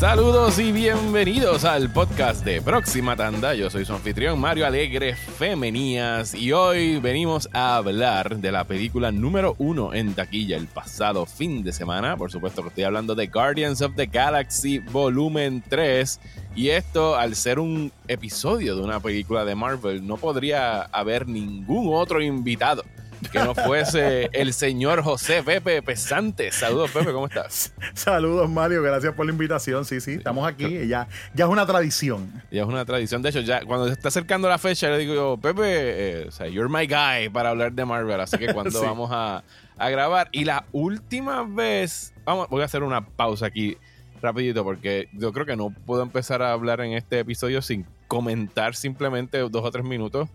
Saludos y bienvenidos al podcast de Próxima Tanda. Yo soy su anfitrión Mario Alegre Femenías y hoy venimos a hablar de la película número uno en taquilla el pasado fin de semana. Por supuesto que estoy hablando de Guardians of the Galaxy Volumen 3 y esto al ser un episodio de una película de Marvel no podría haber ningún otro invitado que no fuese el señor José Pepe Pesante. Saludos, Pepe, ¿cómo estás? Saludos, Mario, gracias por la invitación. Sí, sí, estamos aquí. Ya, ya es una tradición. Ya es una tradición. De hecho, ya cuando se está acercando la fecha, le digo, Pepe, eh, o sea, you're my guy para hablar de Marvel. Así que cuando vamos a, a, grabar. Y la última vez, vamos, voy a hacer una pausa aquí rapidito porque yo creo que no puedo empezar a hablar en este episodio sin comentar simplemente dos o tres minutos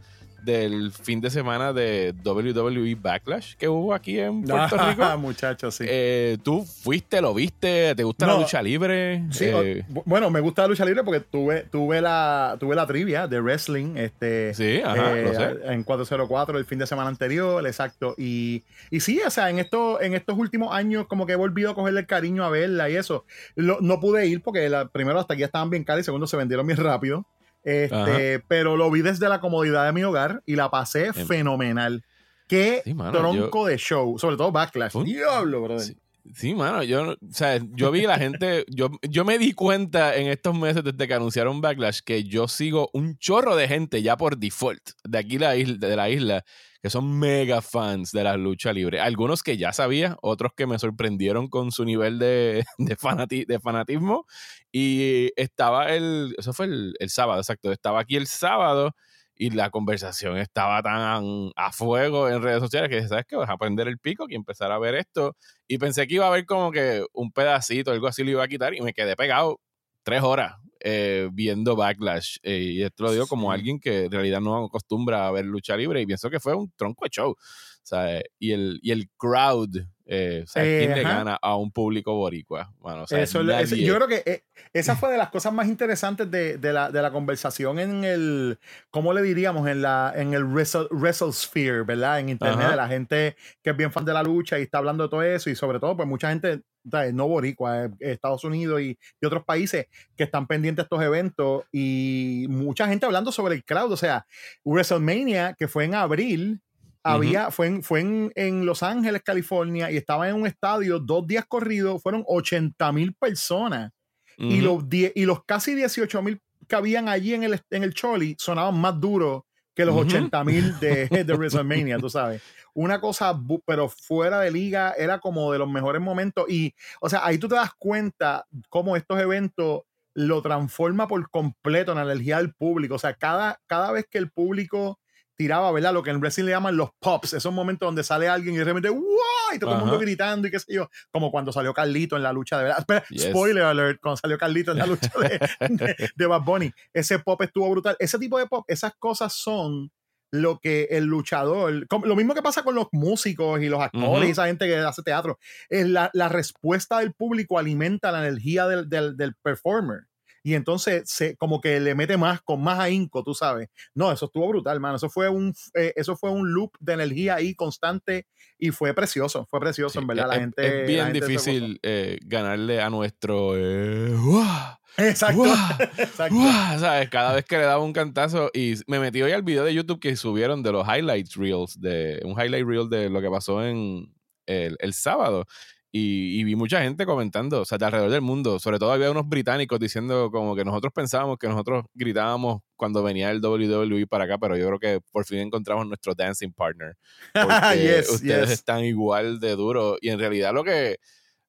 del fin de semana de WWE Backlash que hubo aquí en Puerto Rico. Muchachos, sí. Eh, ¿Tú fuiste, lo viste? ¿Te gusta la lucha libre? Sí, eh, bueno, me gusta la lucha libre porque tuve, tuve, la, tuve la trivia de wrestling este, sí, ajá, eh, en 404 el fin de semana anterior, exacto. Y, y sí, o sea, en, esto, en estos últimos años como que he volvido a cogerle el cariño a verla y eso. no pude ir porque la, primero hasta aquí estaban bien caras y segundo se vendieron bien rápido. Este, pero lo vi desde la comodidad de mi hogar y la pasé em. fenomenal. Qué tronco de show, sobre todo Backlash. Diablo, brother. Sí. mano, yo, o sea, yo vi la gente, yo, yo me di cuenta en estos meses desde que anunciaron Backlash que yo sigo un chorro de gente ya por default de aquí la isla, de la isla que son mega fans de la lucha libre. Algunos que ya sabía, otros que me sorprendieron con su nivel de, de, de fanatismo. Y estaba el, eso fue el, el sábado, exacto, estaba aquí el sábado y la conversación estaba tan a fuego en redes sociales que sabes que vas a prender el pico y empezar a ver esto y pensé que iba a haber como que un pedacito algo así lo iba a quitar y me quedé pegado tres horas eh, viendo Backlash. Eh, y esto lo digo como alguien que en realidad no acostumbra a ver lucha libre y pienso que fue un tronco de show. y, el, y el crowd eh, ¿Quién le gana a un público boricua? Bueno, Eso, yo creo que eh, esa fue de las cosas más interesantes de, de, la, de, la, conversación en el, ¿cómo le diríamos? En, la, en el Wrestle, Sphere, ¿verdad? En internet, de la gente que es bien fan de la lucha y está hablando de todo eso y sobre todo, pues mucha gente no boricua, eh, Estados Unidos y, y, otros países que están pendientes de estos eventos y mucha gente hablando sobre el crowd, o sea, WrestleMania que fue en abril había, fue, en, fue en, Los Ángeles, California, y estaba en un estadio dos días corridos, fueron 80 mil personas. y, los y los casi 18 mil que habían allí en el, en el Choli sonaban más duros que los 80 mil de, de WrestleMania, tú sabes. Una cosa, pero fuera de liga, era como de los mejores momentos. Y, o sea, ahí tú te das cuenta cómo estos eventos lo transforma por completo en la energía del público. O sea, cada, cada vez que el público tiraba, ¿verdad? Lo que en Brasil le llaman los pops, esos momentos donde sale alguien y de repente, ¡wow! Y todo el mundo gritando y qué sé yo, como cuando salió Carlito en la lucha de verdad. Espera, spoiler alert, cuando salió Carlito en la lucha de, de, Bad Bunny. Ese pop estuvo brutal. Ese tipo de pop, esas cosas son lo que el luchador, lo mismo que pasa con los músicos y los actores y esa gente que hace teatro, es la, la, respuesta del público alimenta la energía del, del, del performer y entonces se, como que le mete más, con más ahínco, tú sabes. No, eso estuvo brutal, mano. Eso fue un, eh, eso fue un loop de energía ahí constante y fue precioso, fue precioso, en verdad. la gente, es bien difícil eh, ganarle a nuestro... Eh, Exacto. ¿Sabes? Cada vez que le daba un cantazo y me metí hoy al video de YouTube que subieron de los highlights reels, de un highlight reel de lo que pasó en el, el sábado. Y, vi mucha gente comentando, o sea, de alrededor del mundo. Sobre todo había unos británicos diciendo como que nosotros pensábamos que nosotros gritábamos cuando venía el WWE para acá, pero yo creo que por fin encontramos nuestro dancing partner. Porque ustedes están igual de duros. Y en realidad lo que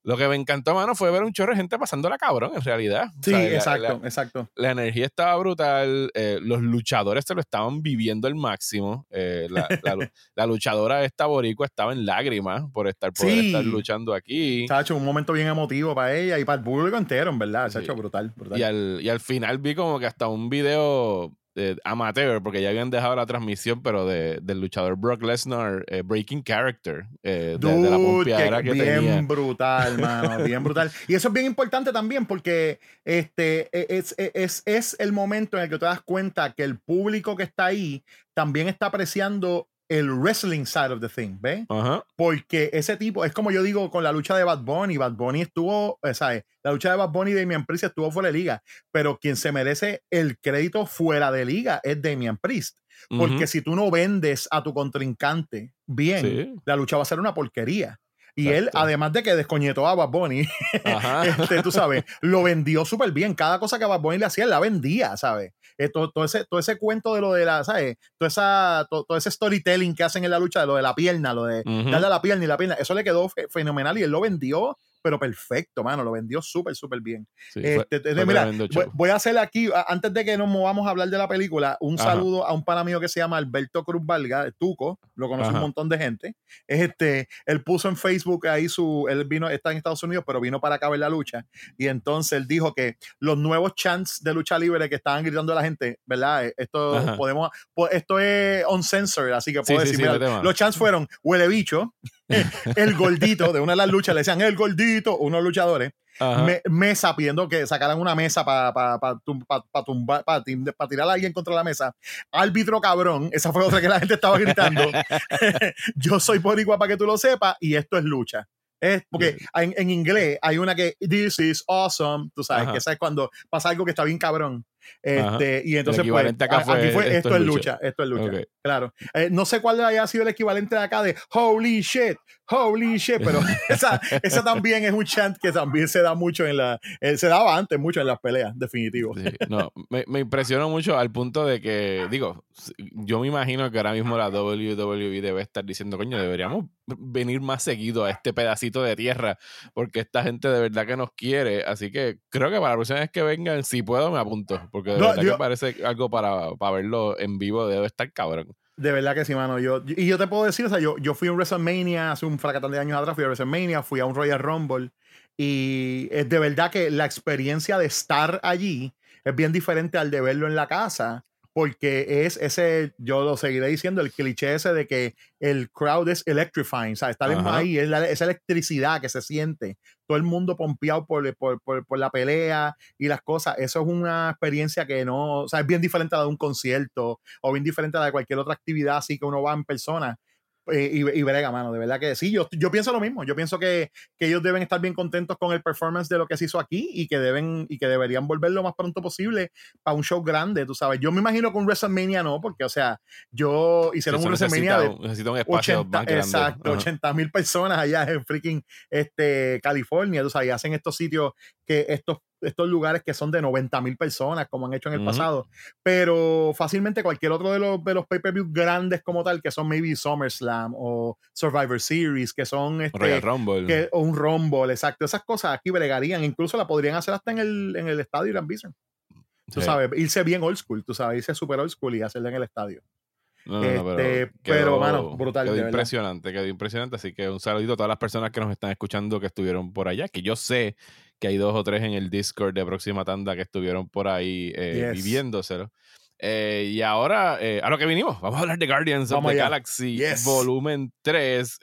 lo que me encantó, mano, fue ver un chorro de gente pasándola cabrón, en realidad. Sí, exacto, exacto. La energía estaba brutal, eh, los luchadores se lo estaban viviendo al máximo. Eh, la, luchadora esta boricua estaba en lágrimas por estar, poder estar luchando aquí. Hecho un momento bien emotivo para ella y para el público entero, en verdad. Hecho brutal, brutal. Y al, y al final vi como que hasta un video amateur, porque ya habían dejado la transmisión, pero de, del luchador Brock Lesnar, eh, Breaking Character, eh, de, la pompeadera que, bien brutal, mano, bien brutal. Y eso es bien importante también, porque este e, es, e, es, es el momento en el que te das cuenta que el público que está ahí también está apreciando el wrestling side of the thing, ¿ves? Porque ese tipo, es como yo digo con la lucha de Bad Bunny, Bad Bunny estuvo, eh, ¿sabes? La lucha de Bad Bunny y Damian Priest estuvo fuera de liga, pero quien se merece el crédito fuera de liga es Damian Priest. Porque si tú no vendes a tu contrincante bien, la lucha va a ser una porquería. Y él, además de que descoñetó a Bad Bunny, este, tú sabes, lo vendió súper bien. Cada cosa que Bad Bunny le hacía, él la vendía, ¿sabes? Eh, todo, ese, todo ese cuento de lo de la, ¿sabes? Todo, esa, todo, ese storytelling que hacen en la lucha, de lo de la pierna, lo de darle a la pierna y la pierna, eso le quedó fenomenal y él lo vendió pero perfecto, mano. Lo vendió súper, súper bien. Este, mira, voy, a hacer aquí, antes de que nos movamos a hablar de la película, un saludo a un pana mío que se llama Alberto Cruz Valga, Tuco, lo conoce un montón de gente. Este, él puso en Facebook ahí su, él vino, está en Estados Unidos, pero vino para acá a ver la lucha. Y entonces él dijo que los nuevos chants de lucha libre que estaban gritando a la gente, ¿verdad? Esto podemos, esto es uncensored, así que puedo decir, los chants fueron huele bicho. el gordito de una de las luchas, le decían el gordito, unos luchadores, mesa pidiendo que sacaran una mesa para pa, pa, tumbar, para tirar a alguien contra la mesa. Árbitro cabrón, esa fue otra que la gente estaba gritando. Yo soy boricua para que tú lo sepas y esto es lucha. Es porque en, en, inglés hay una que this is awesome, tú sabes, que esa es cuando pasa algo que está bien cabrón. Este, y entonces, pues, acá fue, aquí fue esto, es lucha. esto es lucha. Claro. Eh, no sé cuál haya sido el equivalente de acá de holy shit, holy shit, pero esa, esa también es un chant que también se da mucho en la. Eh, se daba antes mucho en las peleas, definitivo. no, me, me impresionó mucho al punto de que, digo, yo me imagino que ahora mismo la WWE debe estar diciendo, coño, deberíamos venir más seguido a este pedacito de tierra, porque esta gente de verdad que nos quiere. Así que creo que para la próxima vez que vengan, si puedo, me apunto. Porque de verdad que parece algo para, para, verlo en vivo, debe estar cabrón. De verdad que sí, mano. Yo, y yo te puedo decir, o sea, yo, yo fui a un WrestleMania hace un fracatán de años atrás, fui a WrestleMania, fui a un Royal Rumble. Y es de verdad que la experiencia de estar allí es bien diferente al de verlo en la casa porque es ese, yo lo seguiré diciendo, el cliché ese de que el crowd es electrifying, ¿sabes? Estar ahí, es esa electricidad que se siente, todo el mundo pompeado por, por, por, la pelea y las cosas, eso es una experiencia que no, o sea, es bien diferente a la de un concierto o bien diferente a la de cualquier otra actividad así que uno va en persona. Eh, y, y, brega, mano, de verdad que sí, yo, yo pienso lo mismo, yo pienso que, que, ellos deben estar bien contentos con el performance de lo que se hizo aquí y que deben y que deberían volver lo más pronto posible para un show grande, tú sabes, yo me imagino que un WrestleMania no, porque o sea, yo hicieron un WrestleMania de necesita un espacio 80, exacto, 80 mil personas allá en freaking este, California, tú sabes, y hacen estos sitios que estos estos lugares que son de 90 mil personas, como han hecho en el pasado. Pero fácilmente cualquier otro de los, de los pay-per-view grandes como tal, que son maybe SummerSlam o Survivor Series, que son este, Rumble. o un Rumble, exacto. Esas cosas aquí bregarían. Incluso la podrían hacer hasta en el, en el estadio Irán Bison. Tú sabes, irse bien old school, tú sabes, irse super old school y hacerla en el estadio. No, pero, este, pero brutal. Quedó impresionante, quedó impresionante. Así que un saludito a todas las personas que nos están escuchando que estuvieron por allá, que yo sé que hay dos o tres en el Discord de Próxima Tanda que estuvieron por ahí eh, viviéndoselo. Eh, y ahora, eh, a lo que vinimos, vamos a hablar de Guardians of the Galaxy Volumen 3.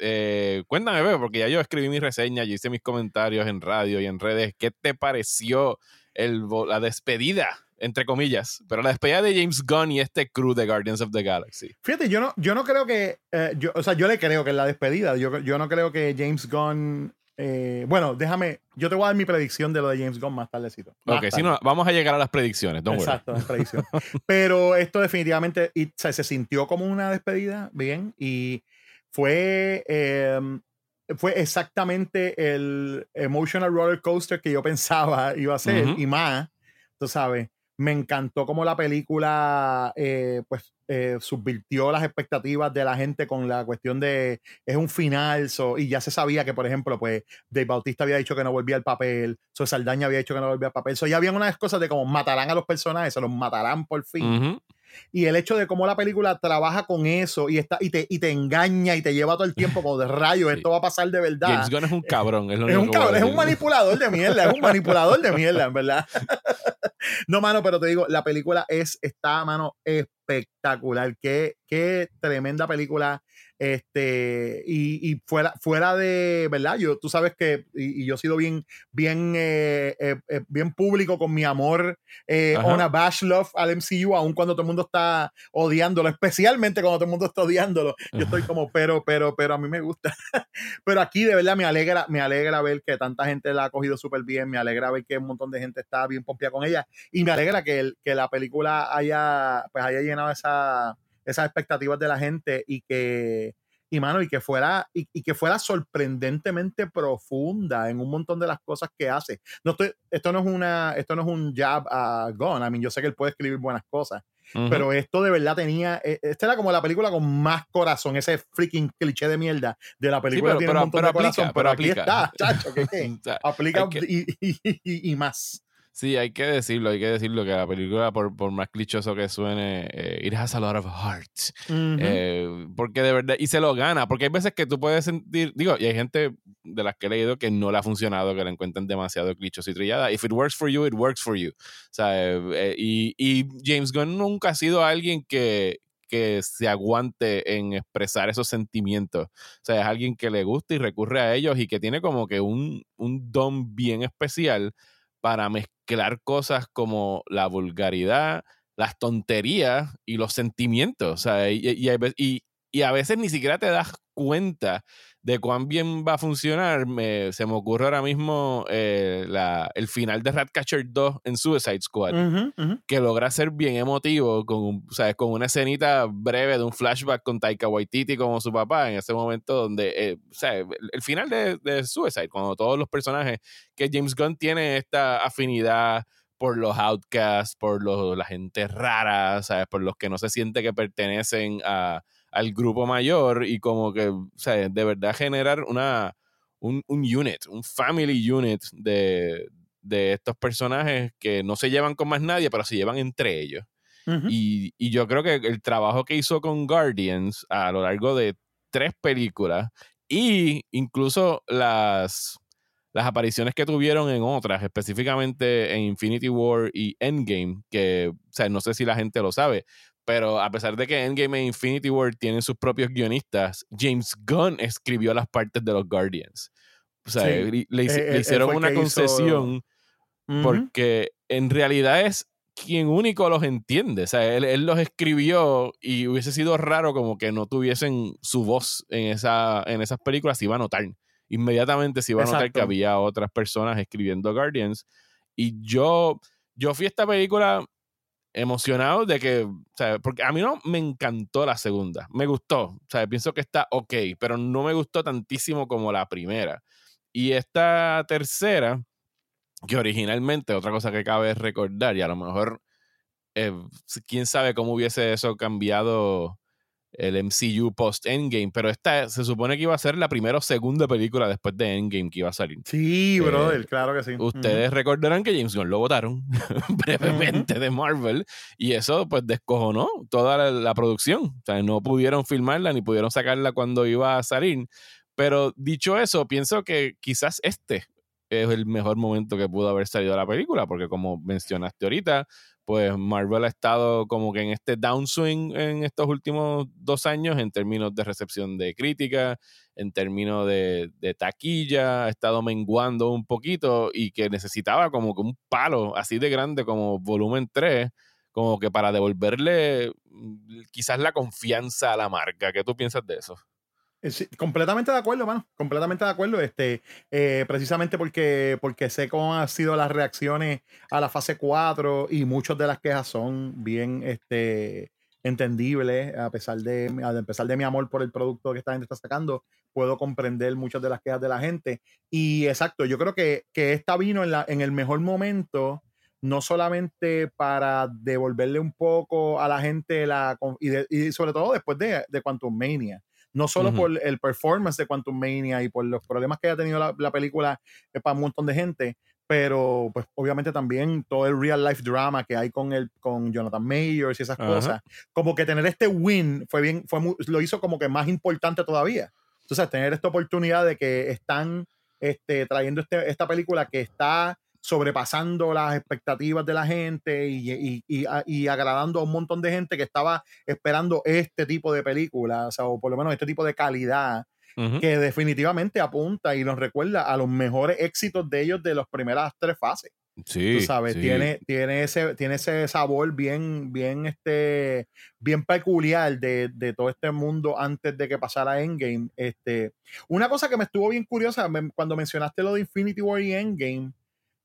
cuéntame, bebé, porque ya yo escribí mi reseña, yo hice mis comentarios en radio y en redes. ¿Qué te pareció el, la despedida entre comillas, pero la despedida de James Gunn y este crew de Guardians of the Galaxy. Fíjate, yo no, yo no creo que, yo, o sea, yo le creo que es la despedida, yo, yo no creo que James Gunn eh, bueno, déjame, yo te voy a dar mi predicción de lo de James Gunn más tardecito. ok, si no, vamos a llegar a las predicciones. Exacto, las predicciones. Pero esto definitivamente se sintió como una despedida, bien, y fue, em, fue exactamente el emotional roller coaster que yo pensaba iba a ser, y más, tú sabes me encantó como la película eh, pues eh, subvirtió las expectativas de la gente con la cuestión de es un final y ya se sabía que por ejemplo pues Dave Bautista había dicho que no volvía al papel So Saldaña había dicho que no volvía al papel so ya había unas cosas de como matarán a los personajes se los matarán por fin y el hecho de cómo la película trabaja con eso y, está, y, te, y te engaña y te lleva todo el tiempo como de rayo, esto va a pasar de verdad. James Gunn es un cabrón. Es, un cabrón, es un manipulador de mierda, es un manipulador de mierda, en verdad. no, mano, pero te digo, la película es, está, mano, espectacular. Qué, qué tremenda película. Este, y, fuera, fuera de, ¿verdad? Yo, tú sabes que, y, yo he sido bien, bien, eh, eh, eh, bien público con mi amor eh, a bash love al MCU, aun cuando todo el mundo está odiándolo, especialmente cuando todo el mundo está odiándolo. Yo estoy como, pero, pero, pero a mí me gusta. pero aquí de verdad me alegra, me alegra ver que tanta gente la ha cogido súper bien, me alegra ver que un montón de gente está bien pompeada con ella y me alegra que, que la película haya, pues haya llenado esa esas expectativas de la gente y que, y mano, y que fuera, y, que fuera sorprendentemente profunda en un montón de las cosas que hace. No estoy, esto no es una, esto no es un jab a Gon. I mean, yo sé que él puede escribir buenas cosas. Pero esto de verdad tenía. E, esta era como la película con más corazón, ese freaking cliché de mierda de la película. tiene un montón de corazón, pero, aquí está, chacho, ¿qué, aplica y, más. Sí, hay que decirlo, hay que decirlo que la película, por, por más clichoso que suene, eh, it has a lot of heart. Eh, porque de verdad, y se lo gana, porque hay veces que tú puedes sentir, digo, y hay gente de las que he leído que no le ha funcionado, que la encuentran demasiado clichoso y trillada. If it works for you, it works for you. O sea, eh, y, y James Gunn nunca ha sido alguien que, que se aguante en expresar esos sentimientos. O sea, es alguien que le gusta y recurre a ellos y que tiene como que un, un don bien especial para mezclar cosas como la vulgaridad, las tonterías y los sentimientos. O sea, y, y, a veces ni siquiera te das cuenta de cuán bien va a funcionar, se me ocurre ahora mismo eh, el final de Ratcatcher 2 en Suicide Squad, que logra ser bien emotivo, con, con una escenita breve de un flashback con Taika Waititi como su papá, en ese momento donde, eh, el, final de, Suicide, cuando todos los personajes, que James Gunn tiene esta afinidad por los outcasts, por los, la gente rara, ¿sabes? por los que no se siente que pertenecen a al grupo mayor y como que, o sea, de verdad generar una, un, un unit, un family unit de, de, estos personajes que no se llevan con más nadie, pero se llevan entre ellos. y, y, yo creo que el trabajo que hizo con Guardians a lo largo de tres películas y incluso las, las apariciones que tuvieron en otras, específicamente en Infinity War y Endgame, que, o sea, no sé si la gente lo sabe, pero a pesar de que Endgame e Infinity War tienen sus propios guionistas, James Gunn escribió las partes de los Guardians. O sea, le, e, e, hicieron una concesión porque en realidad es quien único los entiende. O sea, él, los escribió y hubiese sido raro como que no tuviesen su voz en, esa, en esas películas. Se iba a notar. Inmediatamente se iba a notar que había otras personas escribiendo Guardians. Y yo, yo fui a esta película emocionado de que, porque a mí no me encantó la segunda, me gustó, sea, pienso que está ok, pero no me gustó tantísimo como la primera. Y esta tercera, que originalmente, otra cosa que cabe recordar, y a lo mejor, eh, quién sabe cómo hubiese eso cambiado el MCU post Endgame, pero esta se supone que iba a ser la primera o segunda película después de Endgame que iba a salir. Sí, brother, eh, claro que sí. Ustedes recordarán que James Gunn lo votaron brevemente de Marvel y eso pues descojonó toda la, producción. O sea, no pudieron filmarla ni pudieron sacarla cuando iba a salir. Pero dicho eso, pienso que quizás este es el mejor momento que pudo haber salido la película, porque como mencionaste ahorita, pues Marvel ha estado como que en este downswing en estos últimos dos años en términos de recepción de crítica, en términos de, taquilla, ha estado menguando un poquito y que necesitaba como que un palo así de grande como volumen 3, como que para devolverle mm, quizás la confianza a la marca. ¿Qué tú piensas de eso? Eh, completamente de acuerdo, mano. Completamente de acuerdo. Este, eh, precisamente porque, porque sé cómo han sido las reacciones a la fase 4 y muchas de las quejas son bien este, entendibles, a pesar de, a pesar de mi amor por el producto que esta gente está sacando, puedo comprender muchas de las quejas de la gente. Y exacto, yo creo que, que esta vino en, la, en el mejor momento, no solamente para devolverle un poco a la gente la y, y sobre todo después de, de Quantum Mania no solo por el performance de Quantum Mania y por los problemas que haya tenido la, película eh, para un montón de gente, pero pues obviamente también todo el real life drama que hay con el con Jonathan Mayers y esas cosas, como que tener este win fue bien fue lo hizo como que más importante todavía. Entonces, tener esta oportunidad de que están este, trayendo este, esta película que está sobrepasando las expectativas de la gente y, y, agradando a un montón de gente que estaba esperando este tipo de películas, o, por lo menos este tipo de calidad, que definitivamente apunta y nos recuerda a los mejores éxitos de ellos de las primeras tres fases. Sí, tú sabes, Tiene, tiene, ese, tiene ese sabor bien, bien, este, bien peculiar de, de, todo este mundo antes de que pasara Endgame. Este, una cosa que me estuvo bien curiosa cuando mencionaste lo de Infinity War y Endgame,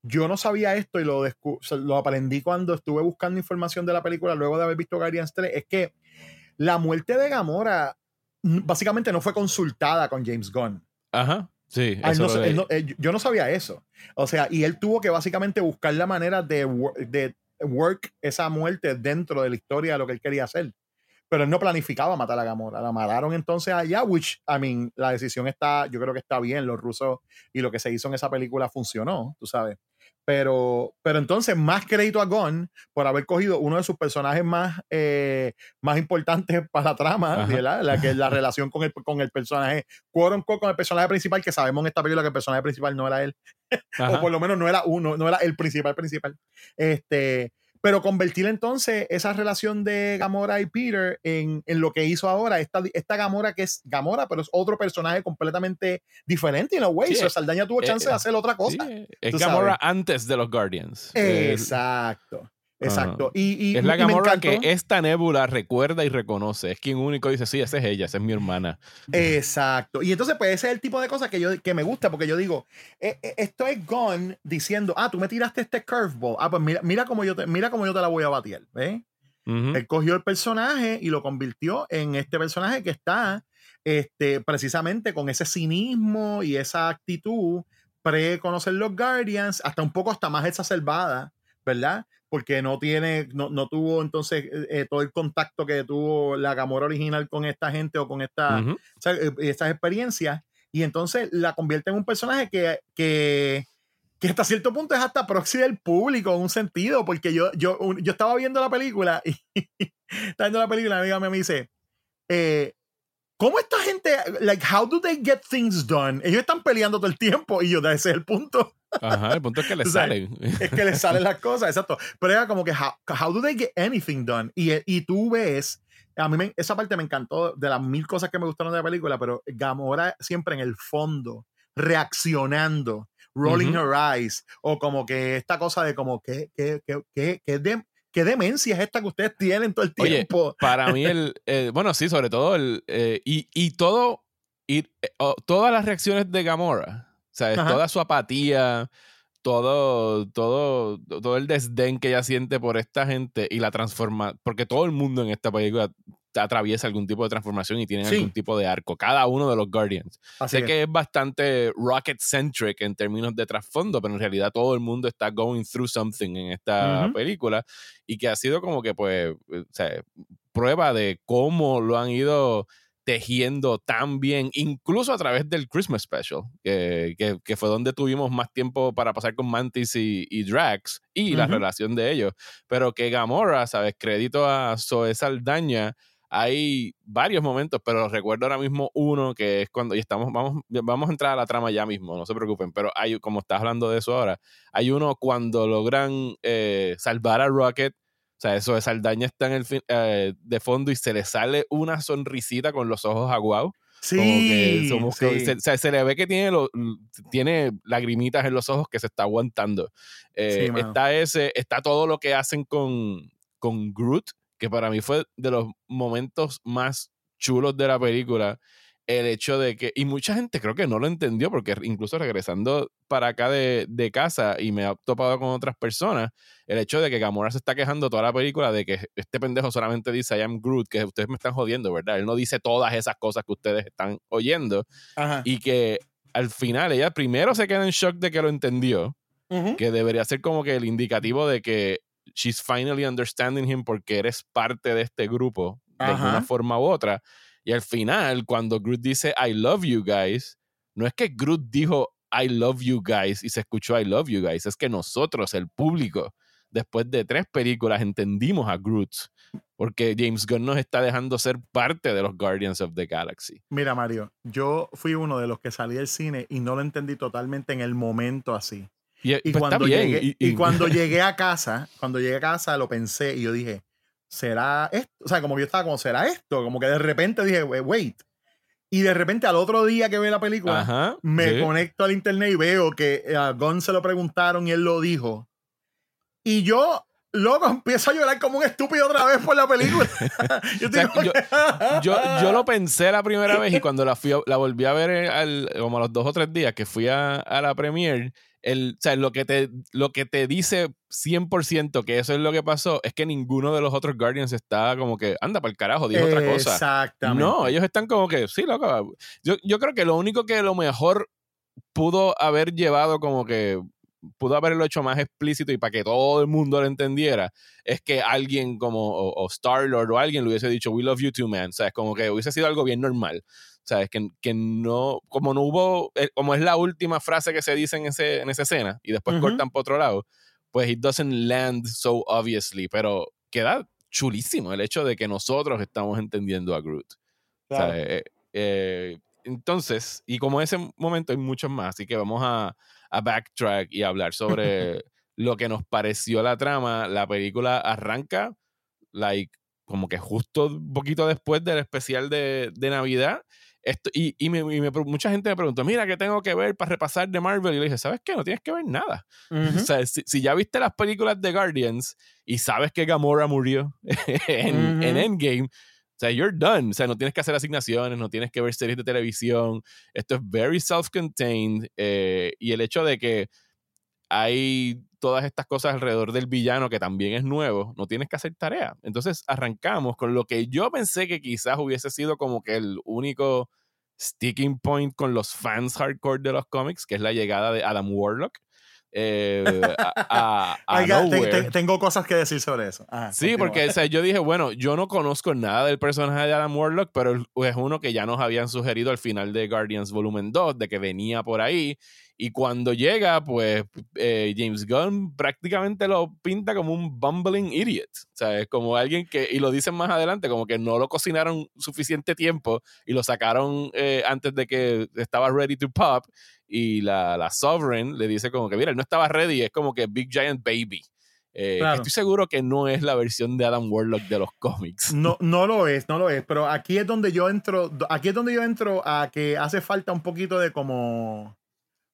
yo no sabía esto y lo, lo aprendí cuando estuve buscando información de la película luego de haber visto Guardians 3, es que la muerte de Gamora básicamente no fue consultada con James Gunn. Ajá. Sí, eh, yo no sabía eso. O sea, y él tuvo que básicamente buscar la manera de, de work esa muerte dentro de la historia de lo que él quería hacer. Pero él no planificaba matar a Gamora. La mataron entonces allá, which, I mean, la decisión está, yo creo que está bien. Los rusos y lo que se hizo en esa película funcionó, tú sabes. Pero, pero entonces, más crédito a Gunn por haber cogido uno de sus personajes más, eh, más importantes para la trama, la, que es la relación con el, con el personaje, con el personaje principal, que sabemos en esta película que el personaje principal no era él, o por lo menos no era uno, no era el principal principal. Este, pero convertir entonces esa relación de Gamora y Peter en, lo que hizo ahora, esta, esta Gamora que es Gamora, pero es otro personaje completamente diferente. En a way, Saldaña tuvo eh, chance de eh, hacer otra cosa. es Gamora antes de los Guardians. Exacto. Exacto. Y, es la Gamora que esta nébula recuerda y reconoce. Es quien único dice, sí, esa es ella, esa es mi hermana. Exacto. Y entonces, pues ese es el tipo de cosas que, yo, que me gusta, porque yo digo, eh, eh, esto es Gone diciendo, ah, tú me tiraste este curveball. Ah, pues mira, mira, cómo, yo te, mira cómo yo te la voy a batir. ¿ves? Él cogió el personaje y lo convirtió en este personaje que está este, precisamente con ese cinismo y esa actitud pre-conocer los Guardians, hasta un poco hasta más exacerbada, ¿verdad? Porque no tiene, no, no tuvo entonces eh, eh, todo el contacto que tuvo la Gamora original con esta gente o con esta, eh, estas experiencias. Y entonces la convierte en un personaje que, que, que, hasta cierto punto es hasta proxy del público en un sentido, porque yo, yo, yo estaba viendo la película y estaba viendo la película, y amiga me dice, eh, ¿Cómo esta gente, like, how do they get things done? Ellos están peleando todo el tiempo y yo, ese es el punto. Ajá, el punto es que les salen. Es que les salen las cosas, exacto. Pero era como que, how, do they get anything done? Y, y tú ves, a mí esa parte me encantó de las mil cosas que me gustaron de la película, pero Gamora siempre en el fondo, reaccionando, rolling her eyes, o como que esta cosa de como, ¿qué, qué, qué, qué, qué, de, ¿Qué demencia es esta que ustedes tienen todo el tiempo? para mí, el, bueno, sí, sobre todo, el, eh, y, y, todo, y, eh, todas las reacciones de Gamora, o sea, toda su apatía, todo, todo, todo el desdén que ella siente por esta gente y la transforma, porque todo el mundo en esta película atraviesa algún tipo de transformación y tiene algún tipo de arco, cada uno de los Guardians. sé que es bastante rocket-centric en términos de trasfondo, pero en realidad todo el mundo está going through something en esta película y que ha sido como que, pues, o sea, prueba de cómo lo han ido tejiendo tan bien, incluso a través del Christmas Special, que, que, fue donde tuvimos más tiempo para pasar con Mantis y, Drax y la relación de ellos. Pero que Gamora, ¿sabes? Crédito a Zoe Saldaña hay varios momentos, pero recuerdo ahora mismo uno que es cuando, y estamos, vamos, vamos a entrar a la trama ya mismo, no se preocupen, pero hay, como estás hablando de eso ahora, hay uno cuando logran eh, salvar a Rocket, o sea, eso de Saldaña está en el eh, de fondo y se le sale una sonrisita con los ojos aguados. Sí, se, le ve que tiene, lo, tiene lagrimitas en los ojos que se está aguantando. Eh, está ese, está todo lo que hacen con, con Groot, que para mí fue de los momentos más chulos de la película, el hecho de que, y mucha gente creo que no lo entendió, porque incluso regresando para acá de, casa y me ha topado con otras personas, el hecho de que Gamora se está quejando toda la película de que este pendejo solamente dice I am Groot, que ustedes me están jodiendo, ¿verdad? Él no dice todas esas cosas que ustedes están oyendo y que al final ella primero se queda en shock de que lo entendió, que debería ser como que el indicativo de que she's finally understanding him porque eres parte de este grupo de una forma u otra. Y al final, cuando Groot dice I love you guys, no es que Groot dijo I love you guys y se escuchó I love you guys, es que nosotros, el público, después de tres películas, entendimos a Groot. Porque James Gunn nos está dejando ser parte de los Guardians of the Galaxy. Mira, Mario, yo fui uno de los que salí del cine y no lo entendí totalmente en el momento así. Y, pues cuando, llegué, y, cuando llegué a casa, cuando llegué a casa lo pensé y yo dije, ¿será esto? O sea, como que yo estaba como, ¿será esto? Como que de repente dije, wait. Y de repente al otro día que ve la película, me conecto al internet y veo que a Gon se lo preguntaron y él lo dijo. Y yo Loco, empiezo a llorar como un estúpido otra vez por la película. yo, yo, lo pensé la primera vez y cuando la, fui la volví a ver al, como a los dos o tres días que fui a, a la premiere, el, o sea, lo, que te, lo que te dice 100% que eso es lo que pasó es que ninguno de los otros Guardians está como que, anda para el carajo, dijo otra cosa. Exactamente. No, ellos están como que, sí, loco. Yo, yo creo que lo único que lo mejor pudo haber llevado como que pudo haberlo hecho más explícito y para que todo el mundo lo entendiera, es que alguien como o, Star-Lord o alguien le hubiese dicho, We love you too, man. O sea, es como que hubiese sido algo bien normal. O sea, es que, que no, como no hubo, eh, como es la última frase que se dice en, ese, en esa escena y después cortan por otro lado, pues it doesn't land so obviously, pero queda chulísimo el hecho de que nosotros estamos entendiendo a Groot. O sea, eh, eh, entonces, y como ese momento hay muchos más, así que vamos a, a backtrack y hablar sobre lo que nos pareció la trama. La película arranca, like, como que justo un poquito después del especial de, de Navidad. Esto, y, y, me, mucha gente me preguntó, mira, ¿qué tengo que ver para repasar de Marvel? Y le dije, ¿sabes qué? No tienes que ver nada. O sea, si, ya viste las películas de Guardians y sabes que Gamora murió en, en Endgame, o sea, you're done. O sea, no tienes que hacer asignaciones, no tienes que ver series de televisión. Esto es very self-contained. Eh, y el hecho de que hay todas estas cosas alrededor del villano que también es nuevo, no tienes que hacer tarea. Entonces arrancamos con lo que yo pensé que quizás hubiese sido como que el único sticking point con los fans hardcore de los cómics, que es la llegada de Adam Warlock. Eh, a, tengo cosas que decir sobre eso. sí, porque yo dije, bueno, yo no conozco nada del personaje de Adam Warlock, pero es uno que ya nos habían sugerido al final de Guardians Volumen 2, de que venía por ahí. Y cuando llega, pues eh, James Gunn prácticamente lo pinta como un bumbling idiot. O sea, es como alguien que, y lo dicen más adelante, como que no lo cocinaron suficiente tiempo y lo sacaron eh, antes de que estaba ready to pop. Y la, la Sovereign le dice como que, mira, él no estaba ready, es como que Big Giant Baby. Eh, estoy seguro que no es la versión de Adam Warlock de los cómics. No, no lo es, no lo es. Pero aquí es donde yo entro, aquí es donde yo entro a que hace falta un poquito de como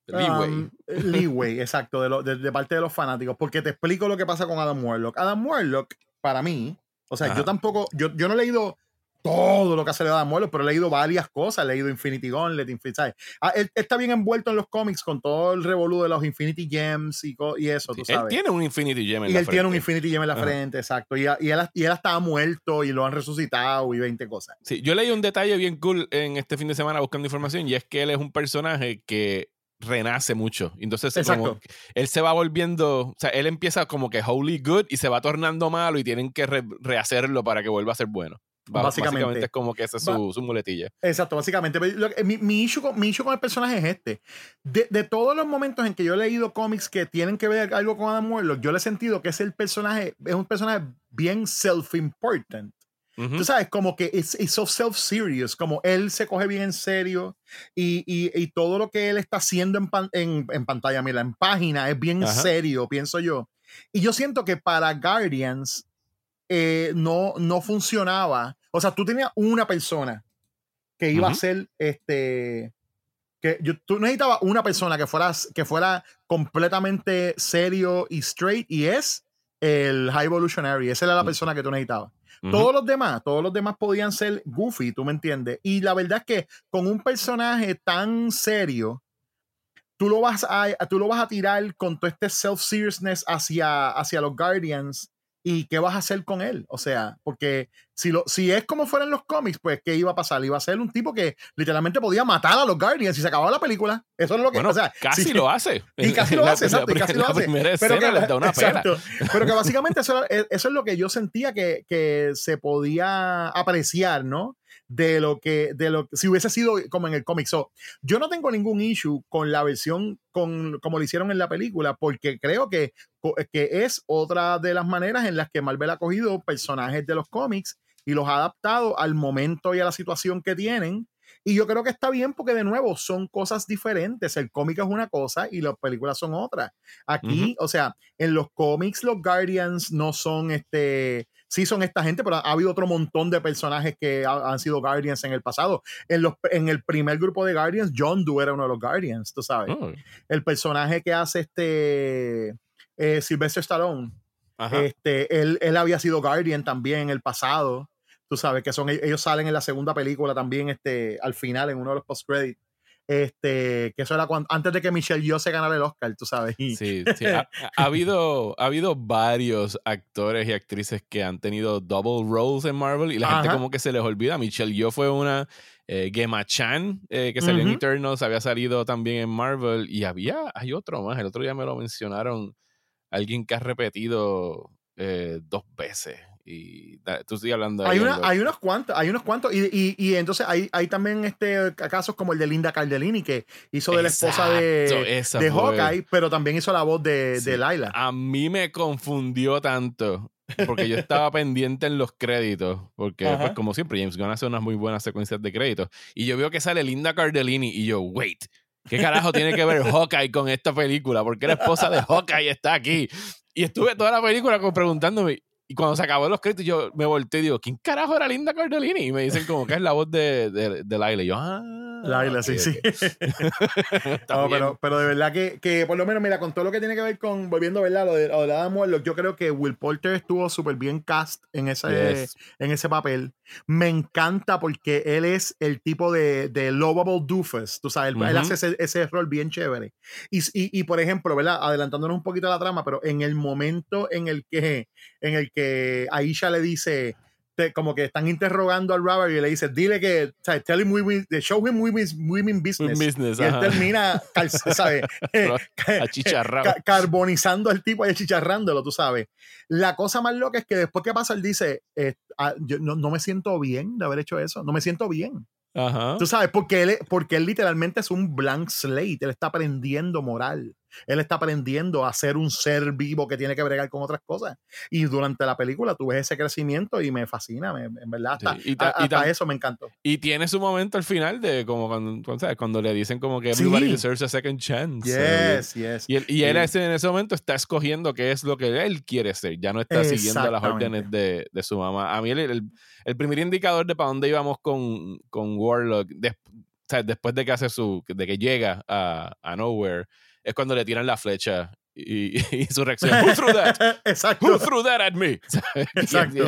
Leeway. Um, leeway, exacto, de, de, parte de los fanáticos. Porque te explico lo que pasa con Adam Warlock. Adam Warlock, para mí, o sea, yo tampoco, yo, yo no he leído todo lo que ha salido de Adam Warlock, pero he leído varias cosas. He leído Infinity Gauntlet, Infinity, ah, él está bien envuelto en los cómics con todo el revolú de los Infinity Gems y, y eso, tú sabes. Él tiene un Infinity Gem en y la él tiene un Infinity Gem en la frente, exacto. Y, y, él, y él estaba muerto y lo han resucitado y 20 cosas. Sí, yo leí un detalle bien cool en este fin de semana buscando información y es que él es un personaje que renace mucho. Entonces, como él se va volviendo, o sea, él empieza como que holy good y se va tornando malo y tienen que rehacerlo para que vuelva a ser bueno. Básicamente. es como que esa es su, muletilla. Exacto, básicamente. Mi, mi, issue con, mi con el personaje es este. De, de, todos los momentos en que yo he leído cómics que tienen que ver algo con Adam Warlock, yo le he sentido que es el personaje, es un personaje bien self-important. Tú sabes, como que es so self-serious, como él se coge bien en serio y, y, y todo lo que él está haciendo en, en, en pantalla, mira, en página, es bien serio, pienso yo. Y yo siento que para Guardians eh, no, no funcionaba. O sea, tú tenías una persona que iba a ser este. Que yo, tú necesitabas una persona que fuera, que fuera completamente serio y straight, y es el High Evolutionary. Esa era la mm. persona que tú necesitabas. Todos los demás, todos los demás podían ser goofy, tú me entiendes. Y la verdad es que con un personaje tan serio, tú lo vas a, tú lo vas a tirar con todo este self-seriousness hacia, hacia los Guardians ¿Y qué vas a hacer con él? O sea, porque si, lo, si es como fueran los cómics, pues ¿qué iba a pasar? Iba a ser un tipo que literalmente podía matar a los Guardians y se acababa la película. Eso es lo que... o sea, casi lo hace. Y casi lo hace, exacto. Y casi lo hace. Pero que, exacto, pero que básicamente eso, eso, es lo que yo sentía que, que se podía apreciar, ¿no? De lo que, de lo si hubiese sido como en el cómic. yo no tengo ningún issue con la versión con, como lo hicieron en la película, porque creo que, que es otra de las maneras en las que Marvel ha cogido personajes de los cómics y los ha adaptado al momento y a la situación que tienen. Y yo creo que está bien porque de nuevo son cosas diferentes. El cómic es una cosa y las películas son otra. Aquí, o sea, en los cómics los Guardians no son este, sí son esta gente, pero ha habido otro montón de personajes que han sido Guardians en el pasado. En, los, en el primer grupo de Guardians, John Doe era uno de los Guardians, tú sabes. Oh. El personaje que hace este eh, Sylvester Stallone, este, él, él había sido Guardian también en el pasado tú sabes, que son ellos salen en la segunda película también, este, al final, en uno de los post-credits. Este, que eso era antes de que Michelle Yeoh se ganara el Oscar, tú sabes. Sí, sí. Ha, habido, ha habido varios actores y actrices que han tenido double roles en Marvel y la gente como que se les olvida. Michelle Yeoh fue una, eh, Gemma Chan, eh, que salió en Eternals, había salido también en Marvel y había, hay otro más, el otro día me lo mencionaron, alguien que ha repetido eh, dos veces. Y tú sigues hablando de hay, hay unos cuantos, hay unos cuantos. Y, y, entonces hay, hay, también este casos como el de Linda Cardellini, que hizo de la esposa de, de Hawkeye, pero también hizo la voz de, de Laila. A mí me confundió tanto. Porque yo estaba pendiente en los créditos. Porque, pues, como siempre, James Gunn hace unas muy buenas secuencias de créditos. Y yo veo que sale Linda Cardellini y yo, wait, ¿qué carajo tiene que ver Hawkeye con esta película? Porque la esposa de Hawkeye está aquí. Y estuve toda la película preguntándome, y cuando se acabó los créditos, yo me volteé y digo, ¿quién carajo era Linda Cardellini? Y me dicen como que es la voz de, de, de Laila. Y yo, ah. Laila, sí, sí. pero, pero de verdad que, que, por lo menos, mira, con todo lo que tiene que ver con, volviendo, ¿verdad? Lo de, lo de Adam Warlock, yo creo que Will Porter estuvo súper bien cast en ese, en ese papel. Me encanta porque él es el tipo de, de lovable doofus, tú sabes, él, hace ese, ese, rol bien chévere. Y, y, y, por ejemplo, ¿verdad? Adelantándonos un poquito a la trama, pero en el momento en el que, en el que Aisha le dice, como que están interrogando al Robert y le dice, dile que, ¿sabes? Tell him we, show him women's, women business. business. Y él termina, ¿sabes? carbonizando al tipo y achicharrándolo, tú sabes. La cosa más loca es que después que pasa, él dice, eh, ah, yo no, no, me siento bien de haber hecho eso, no me siento bien. Tú sabes, porque él, porque él literalmente es un blank slate, él está aprendiendo moral. Él está aprendiendo a ser un ser vivo que tiene que bregar con otras cosas. Y durante la película tú ves ese crecimiento y me fascina, en verdad. Hasta, eso me encantó. Y tiene su momento al final de como cuando, cuando le dicen como que everybody deserves a second chance. Yes, yes. Y, él, y él en ese momento está escogiendo qué es lo que él quiere ser. Ya no está siguiendo las órdenes de, de, su mamá. A mí el, el, primer indicador de para dónde íbamos con, con Warlock, después de que hace su, de que llega a, a Nowhere, es cuando le tiran la flecha y, su reacción, Who threw that? Exacto. Who threw that at me? Exacto.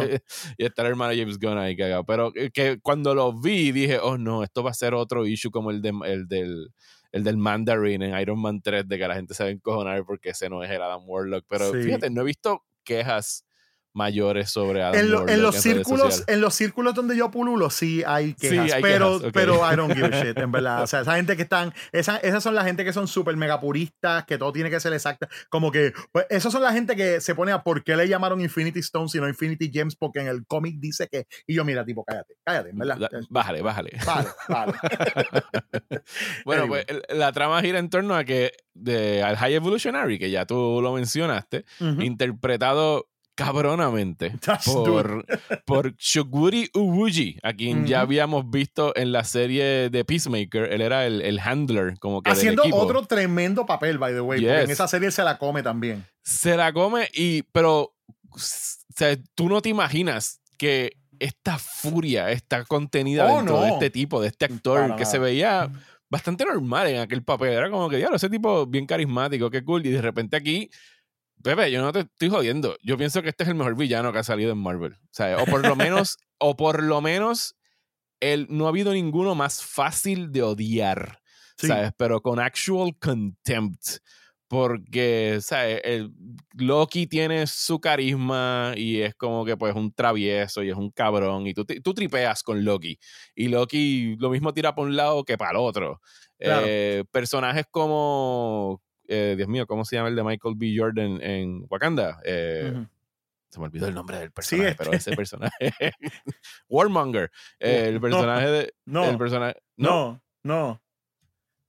Y, está el hermano James Gunn ahí cagado. Pero que cuando lo vi dije, oh no, esto va a ser otro issue como el, de, el del el del Mandarin en Iron Man 3 de que la gente se va a encojonar porque ese no es el Adam Warlock. Pero fíjate, no he visto quejas mayores sobre Adam en, en los círculos en los círculos donde yo pululo sí hay quejas, pero pero I don't give a shit en verdad. O sea esa gente que están esa, esas son la gente que son súper megapuristas que todo tiene que ser exacto como que pues esas son la gente que se pone a por qué le llamaron Infinity Stones y no Infinity Gems porque en el cómic dice que y yo mira tipo cállate cállate en verdad. Bájale bájale. Vale, vale. bueno pues la trama gira en torno a que de, al High Evolutionary que ya tú lo mencionaste interpretado cabronamente por, por Shoguri Uwuji, a quien ya habíamos visto en la serie de Peacemaker. Él era el, el handler, como que. Haciendo otro tremendo papel, by the way. Porque en esa serie se la come también. Se la come, y pero tú no te imaginas que esta furia está contenida oh, dentro de este tipo, de este actor, que se veía bastante normal en aquel papel. Era como que, diablo, ese tipo bien carismático, qué cool. Y de repente aquí Pepe, yo no te estoy jodiendo. Yo pienso que este es el mejor villano que ha salido en Marvel. O, sea, o por lo menos, o por lo menos, él, no ha habido ninguno más fácil de odiar. ¿Sabes? Pero con actual contempt. Porque, ¿sabes? El, Loki tiene su carisma y es como que pues un travieso y es un cabrón. Y tú, tú tripeas con Loki. Y Loki lo mismo tira para un lado que para el otro. Eh, personajes como, eh, Dios mío, ¿cómo se llama el de Michael B. Jordan en Wakanda? Eh, se me olvidó el nombre del personaje, pero ese personaje. Warmonger. el personaje de. No. El personaje, no, no.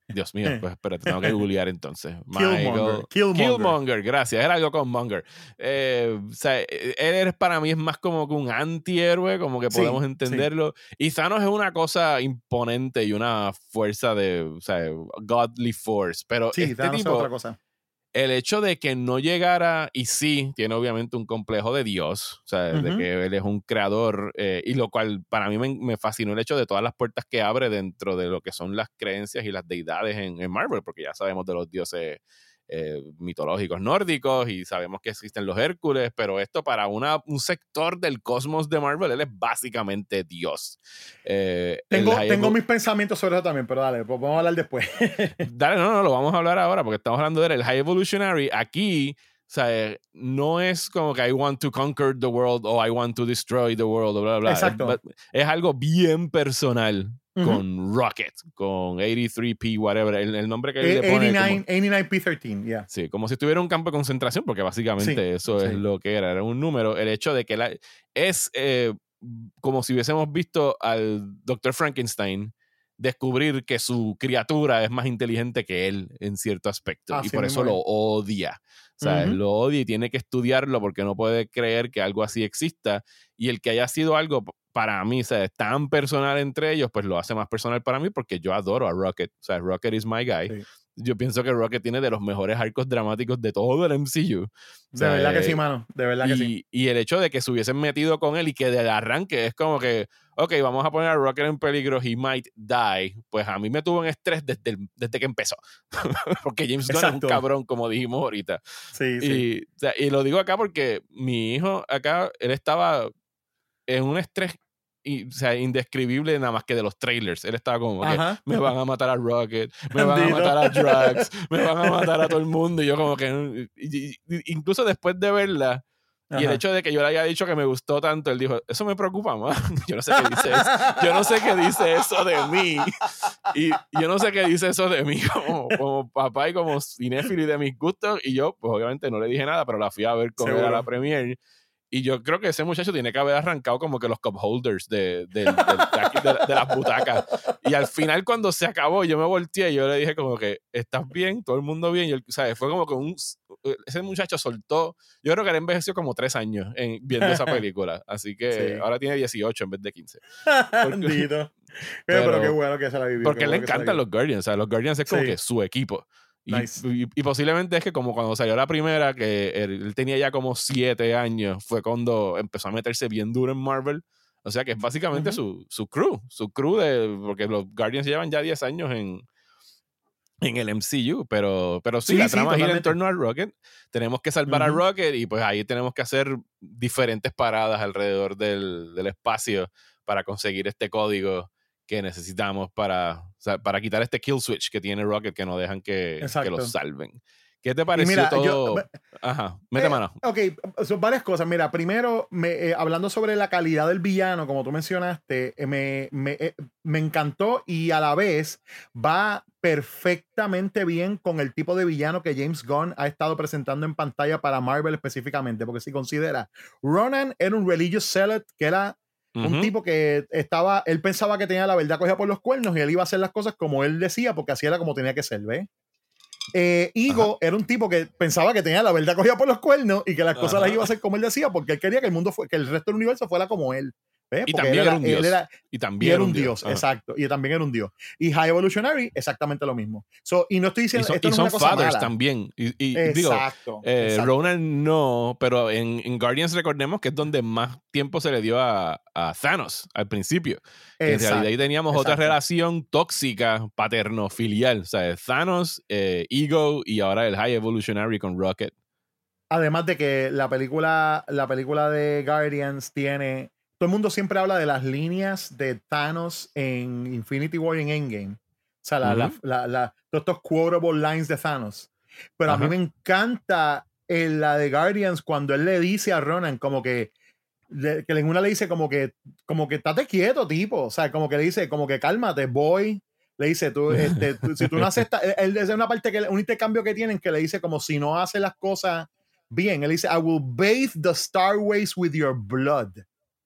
Dios mío, pues espérate, tengo que googlear entonces. Killmonger. Killmonger. gracias. Era algo con Monger. Eh, o sea, e, él para mí es más como que un antihéroe, como que podemos entenderlo. Y Thanos es una cosa imponente y una fuerza de, o sea, godly force. Pero sí, este tipo, es otra cosa el hecho de que no llegara, y sí, tiene obviamente un complejo de Dios, o sea, de que él es un creador, eh, y lo cual para mí me, fascinó el hecho de todas las puertas que abre dentro de lo que son las creencias y las deidades en Marvel, porque ya sabemos de los dioses eh, mitológicos nórdicos y sabemos que existen los Hércules, pero esto para una, un sector del cosmos de Marvel, él es básicamente Dios. Eh, tengo, tengo mis pensamientos sobre eso también, pero dale, pues vamos a hablar después. dale, no, no, lo vamos a hablar ahora porque estamos hablando de él. El High Evolutionary aquí o sea, no es como que I want to conquer the world o I want to destroy the world, bla, bla, bla. Exacto. Es, algo bien personal con Rocket, con 83P, whatever, el, nombre que él le pone. 89, p 13 yeah. Sí, como si estuviera un campo de concentración, porque básicamente eso es lo que era, era un número. El hecho de que la, es eh, como si hubiésemos visto al Dr. Frankenstein descubrir que su criatura es más inteligente que él en cierto aspecto y por eso lo odia. O sea, lo odia y tiene que estudiarlo porque no puede creer que algo así exista. Y el que haya sido algo para mí, o sea, es tan personal entre ellos, pues lo hace más personal para mí porque yo adoro a Rocket. O sea, Rocket is my guy. Yo pienso que Rocket tiene de los mejores arcos dramáticos de todo el MCU. de verdad que sí, mano. De verdad que sí. Y el hecho de que se hubiesen metido con él y que del arranque es como que, ok, vamos a poner a Rocket en peligro, he might die. Pues a mí me tuvo en estrés desde, desde que empezó. porque James Gunn es un cabrón, como dijimos ahorita. Sí, sí. y lo digo acá porque mi hijo acá, él estaba en un estrés o sea, indescribible nada más que de los trailers. Él estaba como que me van a matar a Rocket, me van a matar a Drax, me van a matar a todo el mundo. Y yo como que, incluso después de verla, y el hecho de que yo le haya dicho que me gustó tanto, él dijo, eso me preocupa más. Yo no sé qué dice eso. Yo no sé qué dice eso de mí. Y yo no sé qué dice eso de mí como, como papá y como cinéfilo y de mis gustos. Y yo, pues obviamente no le dije nada, pero la fui a ver con él a la premiere. Y yo creo que ese muchacho tiene que haber arrancado como que los cup holders de, de, las butacas. Y al final, cuando se acabó, yo me volteé y yo le dije como que, ¿estás bien? ¿Todo el mundo bien? Y él, ¿sabes? Fue como que un... Ese muchacho soltó... Yo creo que él envejeció como tres años en, viendo esa película. Así que ahora tiene 18 en vez de 15. Porque, pero, qué bueno que se la vivió. Porque le encantan los Guardians. O sea, los Guardians es como que su equipo. Y, posiblemente es que como cuando salió la primera, que él, tenía ya como siete años, fue cuando empezó a meterse bien duro en Marvel. O sea que es básicamente su, su, crew, su crew de, porque los Guardians llevan ya 10 años en, en el MCU, pero, pero sí, la trama gira en torno al Rocket. Tenemos que salvar a Rocket y pues ahí tenemos que hacer diferentes paradas alrededor del, del espacio para conseguir este código que necesitamos para, para quitar este kill switch que tiene Rocket que no dejan que, que los salven. ¿Qué te pareció todo? Ajá, mete eh, mano. Ok, son varias cosas. Mira, primero, me, eh, hablando sobre la calidad del villano, como tú mencionaste, eh, me, me, me, encantó y a la vez va perfectamente bien con el tipo de villano que James Gunn ha estado presentando en pantalla para Marvel específicamente. Porque si considera, Ronan era un religious zealot que era un tipo que estaba, él pensaba que tenía la verdad cogida por los cuernos y él iba a hacer las cosas como él decía, porque así era como tenía que ser, ¿ves? Eh, Igo era un tipo que pensaba que tenía la verdad cogida por los cuernos y que las cosas las iba a hacer como él decía, porque él quería que el mundo fue, que el resto del universo fuera como él. Y también era, un dios. y también era un dios, exacto. Y también era un dios. Y High Evolutionary, exactamente lo mismo. y no estoy diciendo. Y son, fathers también. Y, exacto, eh, Ronan no, pero en, Guardians recordemos que es donde más tiempo se le dio a, Thanos al principio. en realidad ahí teníamos otra relación tóxica, paterno-filial. O sea, Thanos, eh, Ego y ahora el High Evolutionary con Rocket. Además de que la película, la película de Guardians tiene todo el mundo siempre habla de las líneas de Thanos en Infinity War y en Endgame. O sea, todos estos quotable lines de Thanos. Pero a mí me encanta en la de Guardians cuando él le dice a Ronan como que que en una le dice como que como que estate quieto tipo o sea como que le dice como que cálmate boy le dice tú, este, si tú no aceptas él es una parte que un intercambio que tienen que le dice como si no hace las cosas bien. Él dice I will bathe the starways with your blood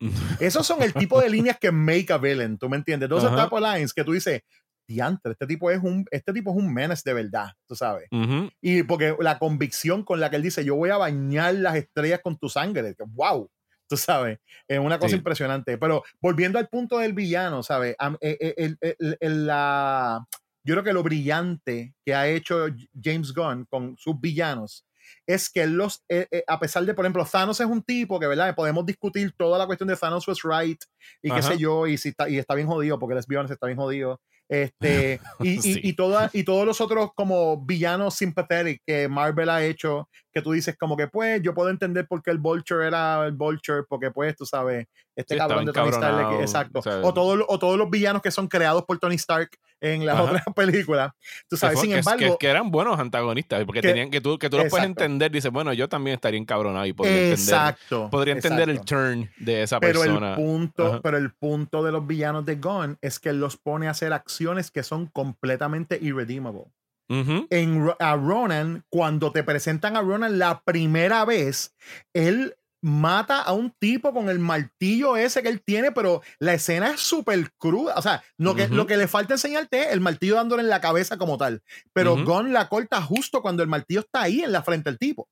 esos son el tipo de líneas que make a villain, ¿tú me entiendes? Those are type of lines que tú dices, diantre, este tipo es un, este tipo es un menace de verdad, tú sabes. Y porque la convicción con la que él dice, yo voy a bañar las estrellas con tu sangre, wow, tú sabes, es una cosa impresionante. Pero volviendo al punto del villano, ¿sabes? Eh, eh, el, la, yo creo que lo brillante que ha hecho James Gunn con sus villanos es que los, eh, a pesar de, por ejemplo, Thanos es un tipo que, ¿verdad? Podemos discutir toda la cuestión de Thanos was right y qué sé yo, y, si está, y está bien jodido, porque les honest, está bien jodido. Este, y, y, toda, y todos los otros como villanos sympathetic que Marvel ha hecho, que tú dices como que pues yo puedo entender por qué el Vulture era el Vulture, porque pues tú sabes, este cabrón de Tony Stark, exacto. O, todos, o todos los villanos que son creados por Tony Stark en las otras películas. Tú sabes, sin embargo. Que, eran buenos antagonistas, porque tenían que tú, que tú los puedes entender. Dices, bueno, yo también estaría encabronado y podría exacto, entender. Podría entender el turn de esa pero persona. El punto, Pero el punto de los villanos de Gunn es que los pone a hacer acciones que son completamente irredeemable. En, a Ronan, cuando te presentan a Ronan la primera vez, él mata a un tipo con el martillo ese que él tiene, pero la escena es súper cruda. O sea, lo que, lo que le falta enseñarte es el martillo dándole en la cabeza como tal. Pero Gon la corta justo cuando el martillo está ahí en la frente del tipo.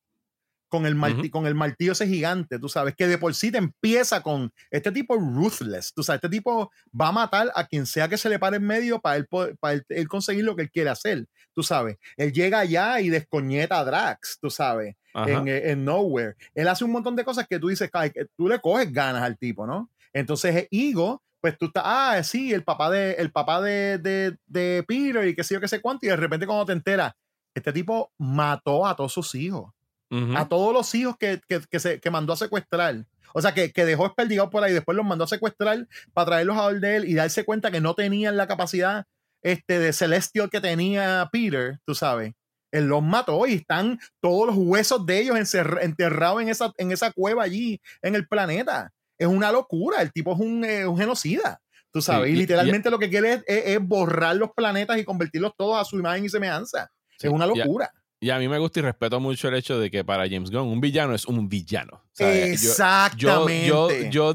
Con el, martillo, con el martillo ese gigante, tú sabes, que de por sí te empieza con este tipo ruthless, tú sabes, este tipo va a matar a quien sea que se le pare en medio para él, para él conseguir lo que él quiere hacer, tú sabes. Él llega allá y descoñeta a Drax, tú sabes en, eh, en, Nowhere. Él hace un montón de cosas que tú dices, que tú le coges ganas al tipo, ¿no? Entonces, Igo, pues tú estás, ah, sí, el papá de, el papá de, de, de Peter y qué sé yo, qué sé cuánto, y de repente cuando te enteras, este tipo mató a todos sus hijos. A todos los hijos que, que, que, se, que mandó a secuestrar. O sea, que, que dejó desperdigados por ahí, después los mandó a secuestrar para traerlos a de él y darse cuenta que no tenían la capacidad este, de celestial que tenía Peter, tú sabes. Él los mató y están todos los huesos de ellos enterrados en esa, en esa cueva allí en el planeta. Es una locura. El tipo es un, eh, genocida. Tú sabes, y literalmente lo que quiere es, borrar los planetas y convertirlos todos a su imagen y semejanza. es una locura. Y a, mí me gusta y respeto mucho el hecho de que para James Gunn un villano es un villano. Exactamente. Yo, yo,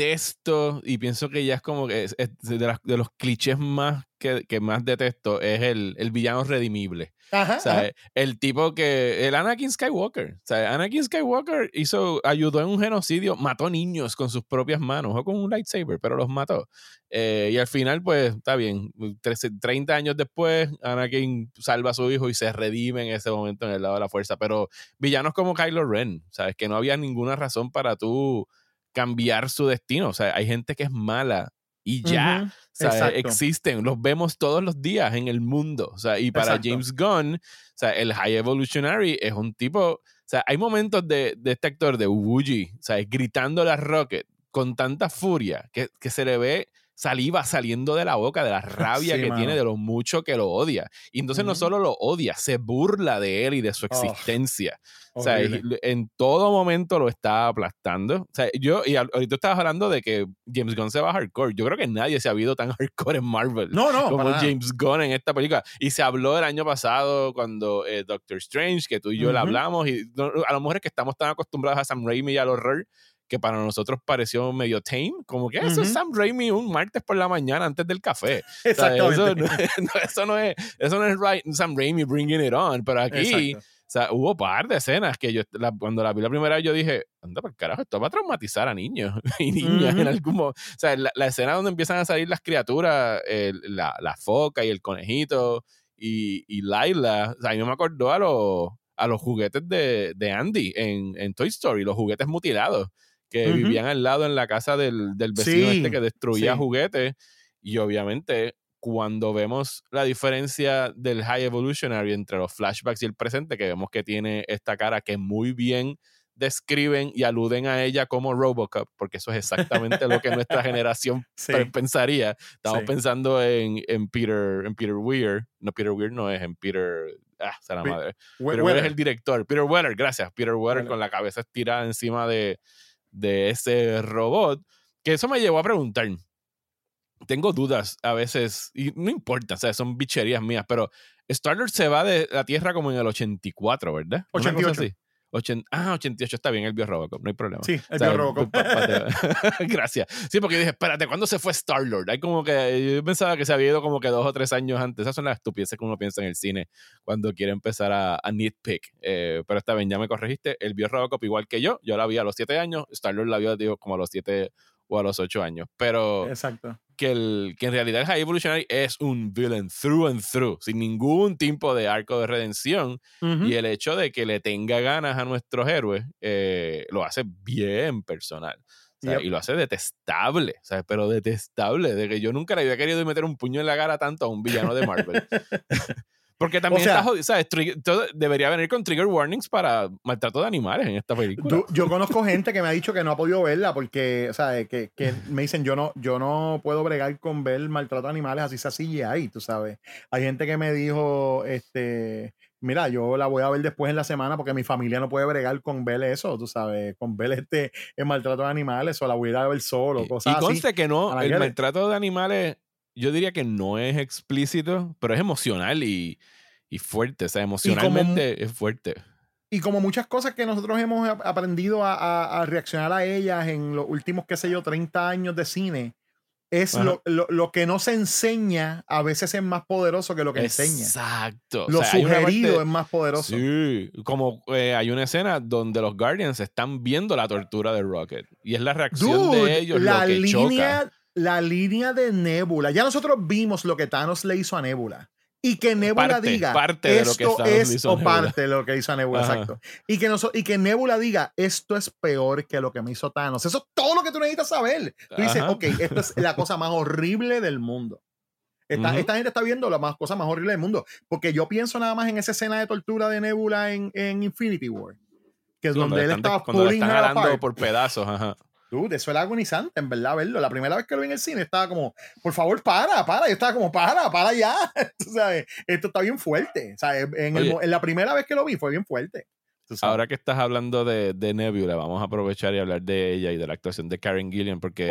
detesto y pienso que ya es como que de, de, los clichés más que, que, más detesto es el, el villano redimible. o sea, el tipo que. El Anakin Skywalker. O sea, Anakin Skywalker hizo, ayudó en un genocidio, mató niños con sus propias manos o con un lightsaber, pero los mató. Eh, y al final, pues, está bien. 30 años después, Anakin salva a su hijo y se redime en ese momento en el lado de la fuerza. Pero villanos como Kylo Ren, ¿sabes? Que no había ninguna razón para tú cambiar su destino. O sea, hay gente que es mala y ya. o sea, existen, los vemos todos los días en el mundo. O sea, y para James Gunn, o sea, el High Evolutionary es un tipo. O sea, hay momentos de, de este actor de Wuji, o sea, gritando a Rocket con tanta furia que, que se le ve saliva saliendo de la boca, de la rabia que tiene, de lo mucho que lo odia. Y entonces no solo lo odia, se burla de él y de su oh, existencia. o sea, en todo momento lo está aplastando. O sea, yo, y ahorita estabas hablando de que James Gunn se va a hardcore. Yo creo que nadie se ha vido tan hardcore en Marvel no, no, como James Gunn en esta película. Y se habló el año pasado cuando eh, Doctor Strange, que tú y yo le hablamos, y a lo mejor es que estamos tan acostumbrados a Sam Raimi y al horror que para nosotros pareció medio tame, como que eso es Sam Raimi un martes por la mañana antes del café. Exactamente. eso, no, es, eso no es right, Sam Raimi bringing it on, pero aquí... O sea, hubo par de escenas que yo, cuando la vi la primera vez, yo dije, anda por carajo, esto va a traumatizar a niños y niñas en algún momento. O sea, la, escena donde empiezan a salir las criaturas, la, la, foca y el conejito y, y Laila, o sea, a mí me acordó a los, a los juguetes de, de Andy en, en, Toy Story, los juguetes mutilados que vivían al lado en la casa del, del vecino este que destruía juguetes. Y obviamente, cuando vemos la diferencia del High Evolutionary entre los flashbacks y el presente, que vemos que tiene esta cara que muy bien describen y aluden a ella como Robocop, porque eso es exactamente lo que nuestra generación pensaría. Estamos pensando en, en, Peter, en Peter Weir. No, Peter Weir no es, en Peter. Ah, se la madre. Peter Weir es el director. Peter Weller, gracias. Peter Weller con la cabeza estirada encima de, de ese robot, que eso me llevó a preguntar. Tengo dudas a veces, y no importa, o sea, son bicherías mías, pero Star-Lord se va de la Tierra como en el 84, ¿verdad? 88. Ah, 88 está bien, él vio Robocop, no hay problema. Sí, él vio Robocop. Gracias. Sí, porque dije, espérate, ¿cuándo se fue Star-Lord? Hay como que, yo pensaba que se había ido como que dos o tres años antes. Esas son las estupideces que uno piensa en el cine cuando quiere empezar a, a nitpick. Eh, pero está bien, ya me corregiste. Él vio Robocop igual que yo. Yo la vi a los siete años. Star-Lord la vio, digo, como a los siete o a los ocho años. Pero Exacto. Que, el, que en realidad el High Evolutionary es un villain through and through, sin ningún tipo de arco de redención. Y el hecho de que le tenga ganas a nuestros héroes eh, lo hace bien personal. Y lo hace detestable, ¿sabes? pero detestable. De que yo nunca le había querido meter un puño en la cara tanto a un villano de Marvel. Porque también está jodido, ¿sabes? debería venir con trigger warnings para maltrato de animales en esta película. yo conozco gente que me ha dicho que no ha podido verla porque, o sea, que, que, me dicen yo no, yo no puedo bregar con ver maltrato de animales así sea así ahí, tú sabes. Hay gente que me dijo, este, mira, yo la voy a ver después en la semana porque mi familia no puede bregar con ver eso, tú sabes, con ver este el maltrato de animales o la voy a ir a ver solo, cosas y conste que no, el maltrato de animales yo diría que no es explícito, pero es emocional y, fuerte. O sea, emocionalmente es fuerte. Y como muchas cosas que nosotros hemos aprendido a, reaccionar a ellas en los últimos, qué sé yo, 30 años de cine, es lo, lo, que no se enseña a veces es más poderoso que lo que enseña. Exacto. Lo sugerido es más poderoso. Sí, como eh, hay una escena donde los Guardians están viendo la tortura de Rocket y es la reacción de ellos la lo que línea, la línea de Nebula. Ya nosotros vimos lo que Thanos le hizo a Nebula. Y que Nebula diga parte esto es o parte de lo que hizo a Nebula, exacto. Y que, y que Nebula diga esto es peor que lo que me hizo Thanos. Eso es todo lo que tú necesitas saber. Tú dices, ok, esta es la cosa más horrible del mundo. Esta, esta, gente está viendo la más, cosa más horrible del mundo. Porque yo pienso nada más en esa escena de tortura de Nebula en, en Infinity War. Que es donde él estaba cuando están por pedazos. Ajá. Dude, eso era agonizante, en verdad, verlo. La primera vez que lo vi en el cine estaba como, por favor, para, para. Yo estaba como, para, para ya. ¿sabes? Esto está bien fuerte. En, en, la primera vez que lo vi fue bien fuerte. Ahora que estás hablando de, de, Nebula, vamos a aprovechar y hablar de ella y de la actuación de Karen Gillian, porque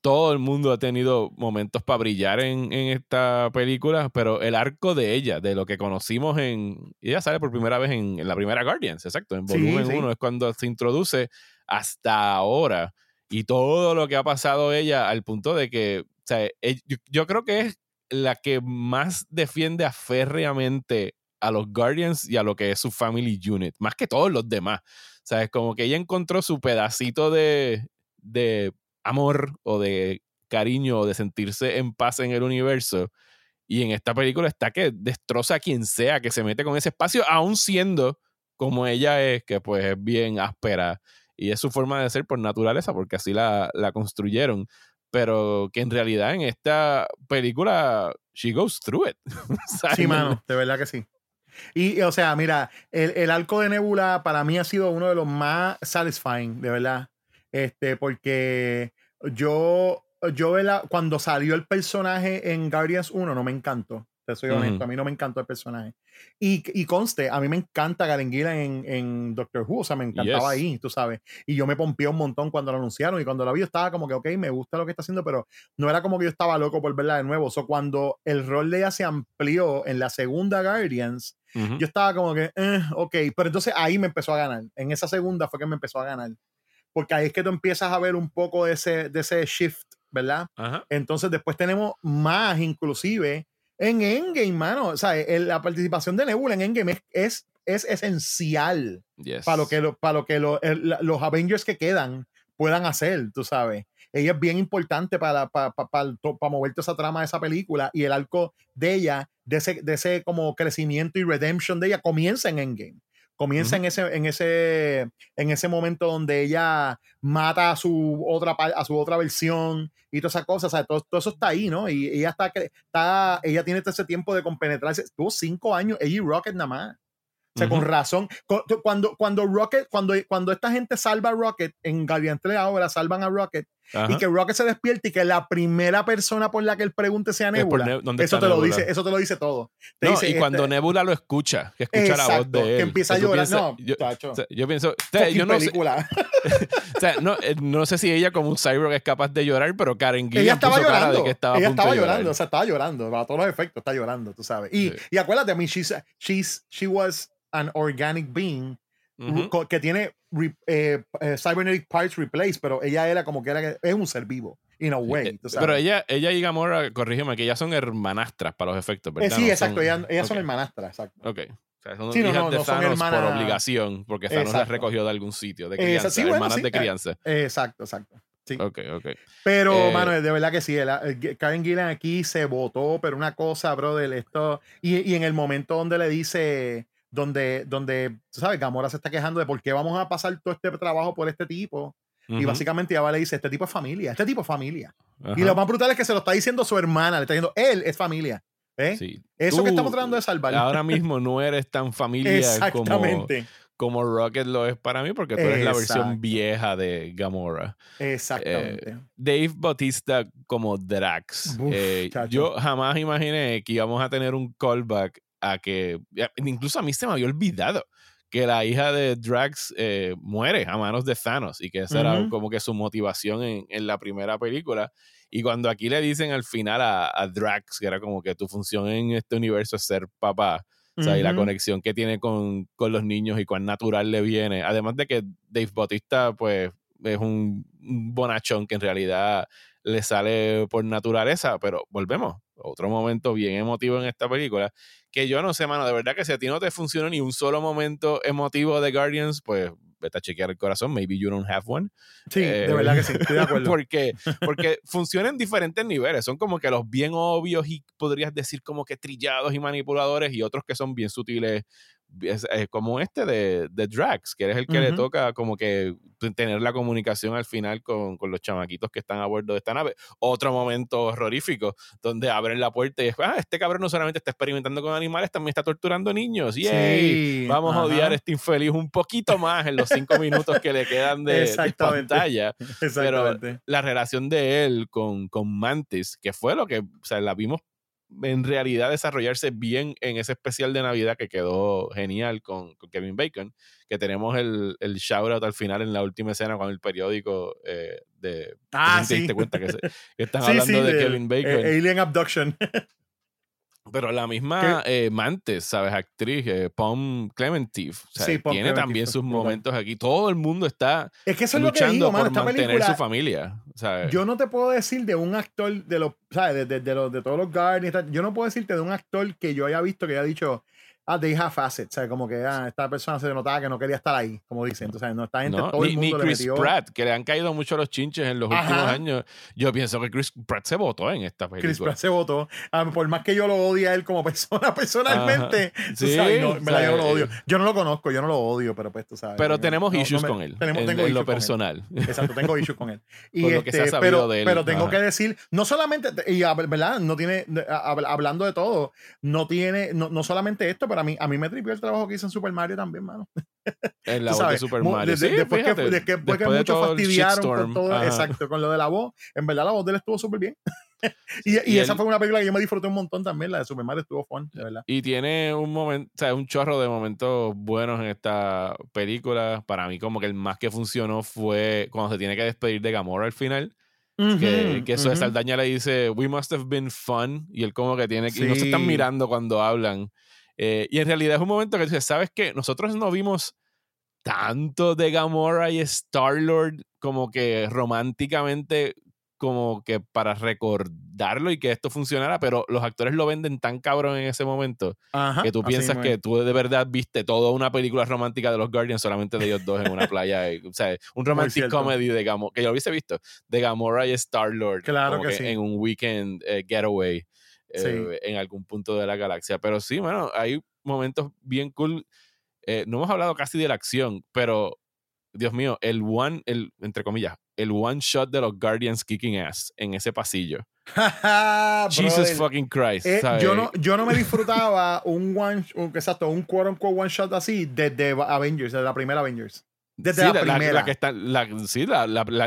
todo el mundo ha tenido momentos para brillar en, en, esta película, pero el arco de ella, de lo que conocimos en. Ella sale por primera vez en, en la primera Guardians, exacto, en volumen 1 es cuando se introduce hasta ahora y todo lo que ha pasado ella al punto de que, o sea, e, yo, creo que es la que más defiende aférreamente a los Guardians y a lo que es su Family Unit, más que todos los demás. O sea, es como que ella encontró su pedacito de, de amor o de cariño o de sentirse en paz en el universo. Y en esta película está que destroza a quien sea que se mete con ese espacio, aún siendo como ella es, que pues es bien áspera y es su forma de ser por naturaleza, porque así la, construyeron. Pero que en realidad en esta película, she goes through it. sí, mano, de verdad que sí. Y, o sea, mira, el, el, arco de Nebula para mí ha sido uno de los más satisfying, de verdad. Este, porque yo, yo cuando salió el personaje en Guardians 1 no me encantó soy honesto. A mí no me encantó el personaje. Y, y conste, a mí me encanta Galen en, en, Doctor Who. O sea, me encantaba ahí, tú sabes. Y yo me pompié un montón cuando lo anunciaron. Y cuando la vi, estaba como que, ok, me gusta lo que está haciendo, pero no era como que yo estaba loco por verla de nuevo. O sea, cuando el rol de ella se amplió en la segunda Guardians, yo estaba como que, eh, ok. Pero entonces ahí me empezó a ganar. En esa segunda fue que me empezó a ganar. Porque ahí es que tú empiezas a ver un poco de ese, de ese shift, ¿verdad? Entonces después tenemos más, inclusive en Endgame, mano. O sea, la participación de Nebula en Endgame es, es, esencial para lo que, para lo que los Avengers que quedan puedan hacer, tú sabes. Ella es bien importante para, para, para, mover toda esa trama de esa película y el arco de ella, de ese, de ese como crecimiento y redemption de ella, comienza en Endgame. Comienza en, ese, en, ese, en ese momento donde ella mata a su otra, a su otra versión y todas esas cosas. O sea, todo, eso está ahí, ¿no? Y ella está, está ella tiene ese tiempo de compenetrarse. Tuvo cinco años, ella y Rocket nada más. O sea, con razón. Cuando, cuando Rocket, cuando, cuando esta gente salva a Rocket en Guardian 3 ahora, salvan a Rocket y que Rocket se despierte y que la primera persona por la que él pregunte sea Nebula. eso te lo dice, eso te lo dice todo. y este cuando Nebula lo escucha, que escucha la voz de él. Que empieza a llorar. no, yo, yo, pienso, yo no sé, o sea, no, eh, no, sé si ella como un cyborg es capaz de llorar, pero Karen Gillian ella estaba puso llorando. Cara de que estaba ella estaba llorando, o sea, estaba llorando, para todos los efectos está llorando, tú sabes. Y, y acuérdate, I mean, she's, she's, she was an organic being que tiene eh, eh, cybernetic parts replaced, pero ella era como que era es un ser vivo. In a way, pero ella, ella y Gamora, corrígeme, que ellas son hermanastras para los efectos, ¿verdad? sí, exacto, ellas, son hermanastras, exacto. Ok. O sea, son hijas de Thanos por obligación, porque Thanos las recogió de algún sitio, de crianza, hermanas de crianza. Exacto, exacto. Ok, ok. Pero, eh, mano, de verdad que sí. Karen Gillan aquí se votó, pero una cosa, brother, esto. Y, y, en el momento donde le dice, donde, donde, ¿sabes? Gamora se está quejando de por qué vamos a pasar todo este trabajo por este tipo. Y básicamente Ava le dice, este tipo es familia, este tipo es familia. Y lo más brutal es que se lo está diciendo su hermana, le está diciendo, él es familia. Sí. Eso que estamos tratando de salvar. Ahora mismo no eres tan familia como, como Rocket lo es para mí, porque tú eres la versión vieja de Gamora. Exactamente. Eh, Dave Bautista como Drax. Eh, yo jamás imaginé que íbamos a tener un callback a que, incluso a mí se me había olvidado que la hija de Drax eh, muere a manos de Thanos y que esa era como que su motivación en, en, la primera película. Y cuando aquí le dicen al final a, a Drax, que era como que tu función en este universo es ser papá, o sea, y la conexión que tiene con, con, los niños y cuán natural le viene. Además de que Dave Bautista, pues, es un, bonachón que en realidad le sale por naturaleza, pero volvemos. Otro momento bien emotivo en esta película. Que yo no sé, mano, de verdad que si a ti no te funciona ni un solo momento emotivo de Guardians, pues vete a chequear el corazón, maybe you don't have one. Sí, de eh, verdad que sí, estoy de acuerdo. porque, porque funcionan en diferentes niveles, son como que los bien obvios y podrías decir como que trillados y manipuladores y otros que son bien sutiles es, como este de, de, Drax, que es el que le toca como que tener la comunicación al final con, con, los chamaquitos que están a bordo de esta nave. Otro momento horrorífico, donde abren la puerta y es, ah, este cabrón no solamente está experimentando con animales, también está torturando niños. y Vamos a odiar a este infeliz un poquito más en los cinco minutos que le quedan de, pantalla. Pero la relación de él con, con Mantis, que fue lo que, o sea, la vimos en realidad desarrollarse bien en ese especial de Navidad que quedó genial con, Kevin Bacon, que tenemos el, el shout out al final en la última escena con el periódico eh, de... Ah, sí. Te cuenta que, están hablando de, Kevin eh, Bacon. Alien Abduction. Pero la misma eh, Mantes, ¿sabes? Actriz, eh, Pom Clementif, tiene también sus momentos aquí. Todo el mundo está es que eso luchando es lo por mantener su familia. Yo no te puedo decir de un actor de los, ¿sabes? De, de, de, de todos los Guardians, yo no puedo decirte de un actor que yo haya visto que haya dicho, ah, they have assets, o sea, como que ah, esta persona se notaba que no quería estar ahí, como dicen. Entonces, no está entre todo el mundo ni Chris Pratt, que le han caído mucho los chinches en los últimos años. Yo pienso que Chris Pratt se votó en esta película. Chris Pratt se votó. Ah, por más que yo lo odie a él como persona, personalmente, sí, sabes, no, yo lo odio. Yo no lo conozco, yo no lo odio, pero pues tú sabes. Pero tenemos issues con él. Tenemos, en, tengo en lo personal. Exacto, tengo issues con él. Y lo que se este, pero, de él. pero tengo que decir, no solamente, y verdad, no tiene, hablando de todo, no tiene, no, no solamente esto, pero a mí, a mí me tripió el trabajo que hizo en Super Mario también, mano. En la voz de Super Mario. sí, después, que, después, que, muchos fastidiaron con todo, exacto, con lo de la voz. En verdad, la voz de él estuvo súper bien. y, y, esa fue una película que yo me disfruté un montón también, la de Super Mario estuvo fun, de verdad. Y tiene un momento, o sea, un chorro de momentos buenos en esta película. Para mí, como que el más que funcionó fue cuando se tiene que despedir de Gamora al final. que, que, eso de Saldaña le dice, We must have been fun. Y él, como que tiene. Y no se están mirando cuando hablan. Eh, y en realidad es un momento que dices, ¿sabes qué? Nosotros no vimos tanto de Gamora y Star-Lord como que románticamente como que para recordarlo y que esto funcionara, pero los actores lo venden tan cabrón en ese momento que tú piensas que tú de verdad viste toda una película romántica de los Guardians solamente de ellos dos en una playa. o sea, un romantic comedy de Gamora, que yo lo hubiese visto, de Gamora y Star-Lord. Claro que, En un weekend eh, getaway. Eh, en algún punto de la galaxia. Pero sí, bueno, hay momentos bien cool. Eh, no hemos hablado casi de la acción, pero Dios mío, el one, el, entre comillas, el one shot de los Guardians kicking ass en ese pasillo. Jesus fucking Christ. Eh, yo, no, yo no me disfrutaba un one, exacto, un quote unquote one shot así desde Avengers, desde la primera Avengers. Desde la, primera. La, que está, sí,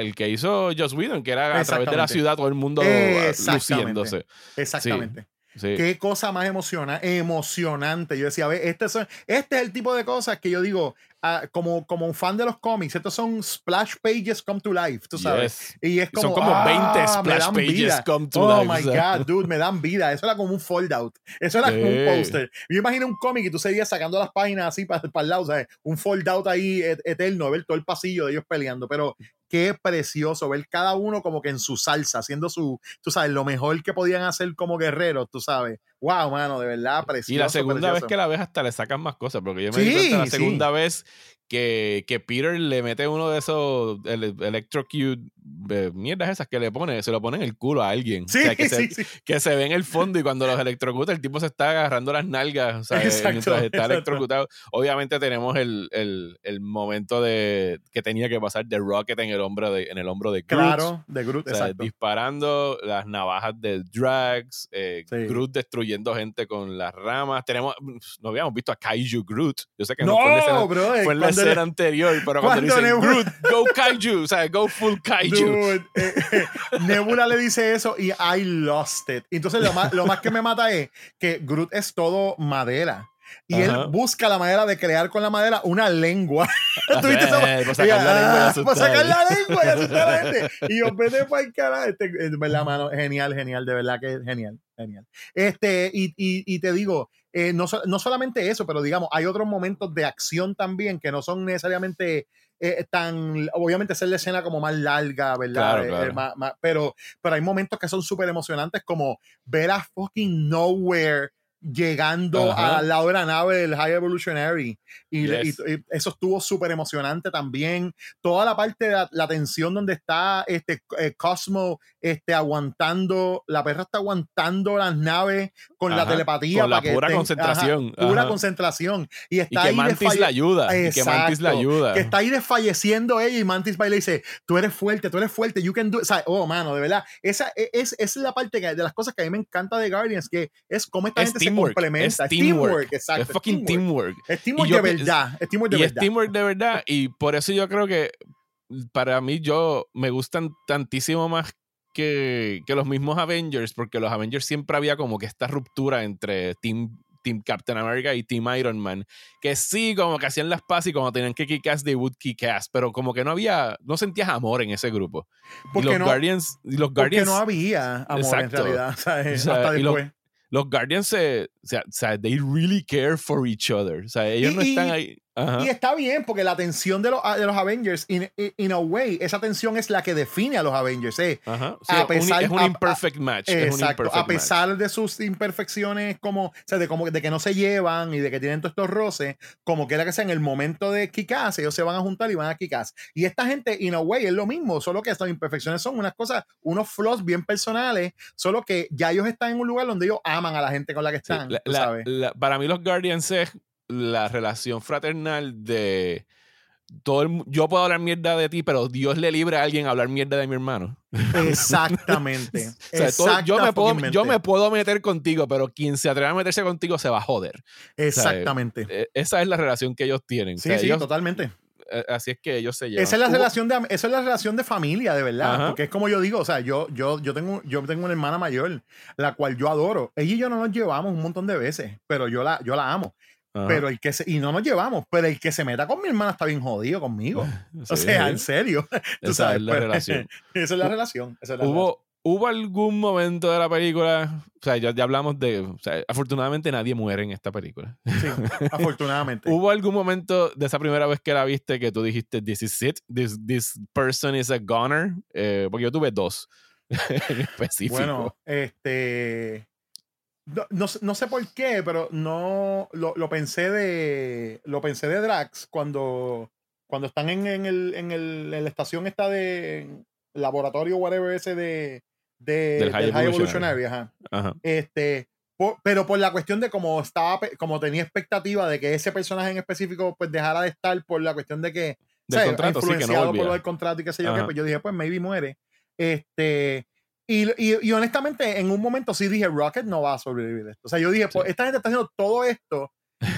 el que hizo Joss Whedon, que era a través de la ciudad todo el mundo luciéndose. Exactamente. Qué cosa más emociona, emocionante. Yo decía, a ver, este, este es el tipo de cosas que yo digo, ah, como, como un fan de los cómics, estos son splash pages come to life, tú sabes. Y es como, son como 20 ah, splash pages come to oh life. Oh my God, dude, me dan vida. Eso era como un fold out. Eso era como un poster. Yo imagino un cómic y tú seguías sacando las páginas así para, para el lado, ¿sabes? Un fold out ahí eterno, ver todo el pasillo de ellos peleando. Pero qué precioso ver cada uno como que en su salsa, haciendo su, tú sabes, lo mejor que podían hacer como guerreros, tú sabes. Wow, mano, de verdad, precioso. Y la segunda vez que la ves hasta le sacan más cosas, porque yo me di cuenta la segunda vez que, que, Peter le mete uno de esos el, electrocute eh, mierdas esas que le pone, se lo pone en el culo a alguien. Sí, que, se, que se ve en el fondo y cuando los electrocuta el tipo se está agarrando las nalgas o sea, mientras está electrocutado. Obviamente tenemos el, el, el, momento de que tenía que pasar de Rocket en el hombro de, en el hombro de Groot. Claro, de Groot, exacto. Disparando las navajas de Drags, eh, Groot destruyendo gente con las ramas. Tenemos, no habíamos visto a Kaiju Groot. Yo sé que no, no bro, fue ser anterior, pero cuando, cuando dicen Nebula, go kaiju, o sea, go full kaiju. Dude, eh, eh, Nebula le dice eso y I lost it. Entonces lo más, lo más que me mata es que Groot es todo madera. Y él busca la manera de crear con la madera una lengua. ¿Tú viste eso? Para sacar la lengua y Para sacar la lengua y asustar a la gente. Y yo, vete para el carajo. Este, verdad, mano, genial, genial, de verdad que es genial, genial. Este, y, y, y te digo, eh, no, no, solamente eso, pero digamos, hay otros momentos de acción también que no son necesariamente eh, tan, obviamente ser la escena como más larga, ¿verdad? Eh, pero, pero hay momentos que son súper emocionantes como ver a fucking Nowhere llegando al lado de la nave del High Evolutionary. Y, eso estuvo súper emocionante también. Toda la parte de la, tensión donde está este eh, Cosmo este, aguantando, la perra está aguantando las naves con la telepatía. Con la pura concentración. pura concentración. Y, está que Mantis la ayuda. y que Mantis la ayuda. Que está ahí desfalleciendo ella y Mantis va y le dice, tú eres fuerte, tú eres fuerte, you can do O sea, oh, mano, de verdad. Esa e, es, es la parte de las cosas que a mí me encanta de Guardians, que es cómo esta gente se complementa. Es teamwork. exacto. Es fucking teamwork. Es teamwork de verdad. Es teamwork de y verdad. es teamwork de verdad. Y por eso yo creo que para mí yo me gustan tantísimo más que, que, los mismos Avengers, porque los Avengers siempre había como que esta ruptura entre Team, Team Captain America y Team Iron Man, que sí, como que hacían las pases y como tenían que kick ass, they would kick ass, pero como que no había, no sentías amor en ese grupo. Porque los no, Guardians, los Guardians, no había amor en realidad, hasta después. Los, Guardians se, o sea, they really care for each other. O sea, ellos no están ahí. Y está bien, porque la tensión de los, de los Avengers, in, in, a way, esa tensión es la que define a los Avengers. Eh. a pesar, es un imperfect match. Exacto. a pesar de sus imperfecciones, como, o sea, de, como, de que no se llevan y de que tienen todos estos roces, como quiera que sea en el momento de Kikaz, ellos se van a juntar y van a Kikaz. Y esta gente, in a way, es lo mismo, solo que estas imperfecciones son unas cosas, unos flaws bien personales, solo que ya ellos están en un lugar donde ellos aman a la gente con la que están. para mí, los Guardians es la relación fraternal de todo yo puedo hablar mierda de ti, pero Dios le libre a alguien a hablar mierda de mi hermano. Exactamente. yo, me puedo, yo me puedo meter contigo, pero quien se atreva a meterse contigo se va a joder. Exactamente. E, esa es la relación que ellos tienen. Sí, sí, totalmente. E, así es que ellos se llevan. Esa es la, relación de, esa es la relación de familia, de verdad. Porque es como yo digo, o sea, yo, yo, yo, tengo, yo tengo una hermana mayor, la cual yo adoro. Ella y yo no nos llevamos un montón de veces, pero yo la, yo la amo. Pero el que se, y no nos llevamos, pero el que se meta con mi hermana está bien jodido conmigo. o sea, en serio. Esa es la pues, relación. esa es la relación. ¿Hubo, ¿Hubo algún momento de la película? O sea, ya, ya hablamos de. O sea, afortunadamente nadie muere en esta película. Sí, afortunadamente. ¿Hubo algún momento de esa primera vez que la viste que tú dijiste, This is it? This, this person is a goner? Eh, porque yo tuve dos en específico. Bueno, este. No, no, sé por qué, pero no lo, lo, pensé de lo pensé de Drax cuando, cuando están en, en, el, en, el, en la estación esta de laboratorio whatever ese de, de del High, Evolutionary, ajá. Este, pero por la cuestión de cómo estaba como tenía expectativa de que ese personaje en específico pues dejara de estar por la cuestión de que del contrato, influenciado sí, que por lo del contrato y qué sé yo qué, pues yo dije pues maybe muere. Este y, y, honestamente, en un momento sí dije, Rocket no va a sobrevivir esto. O sea, yo dije, pues, esta gente está haciendo todo esto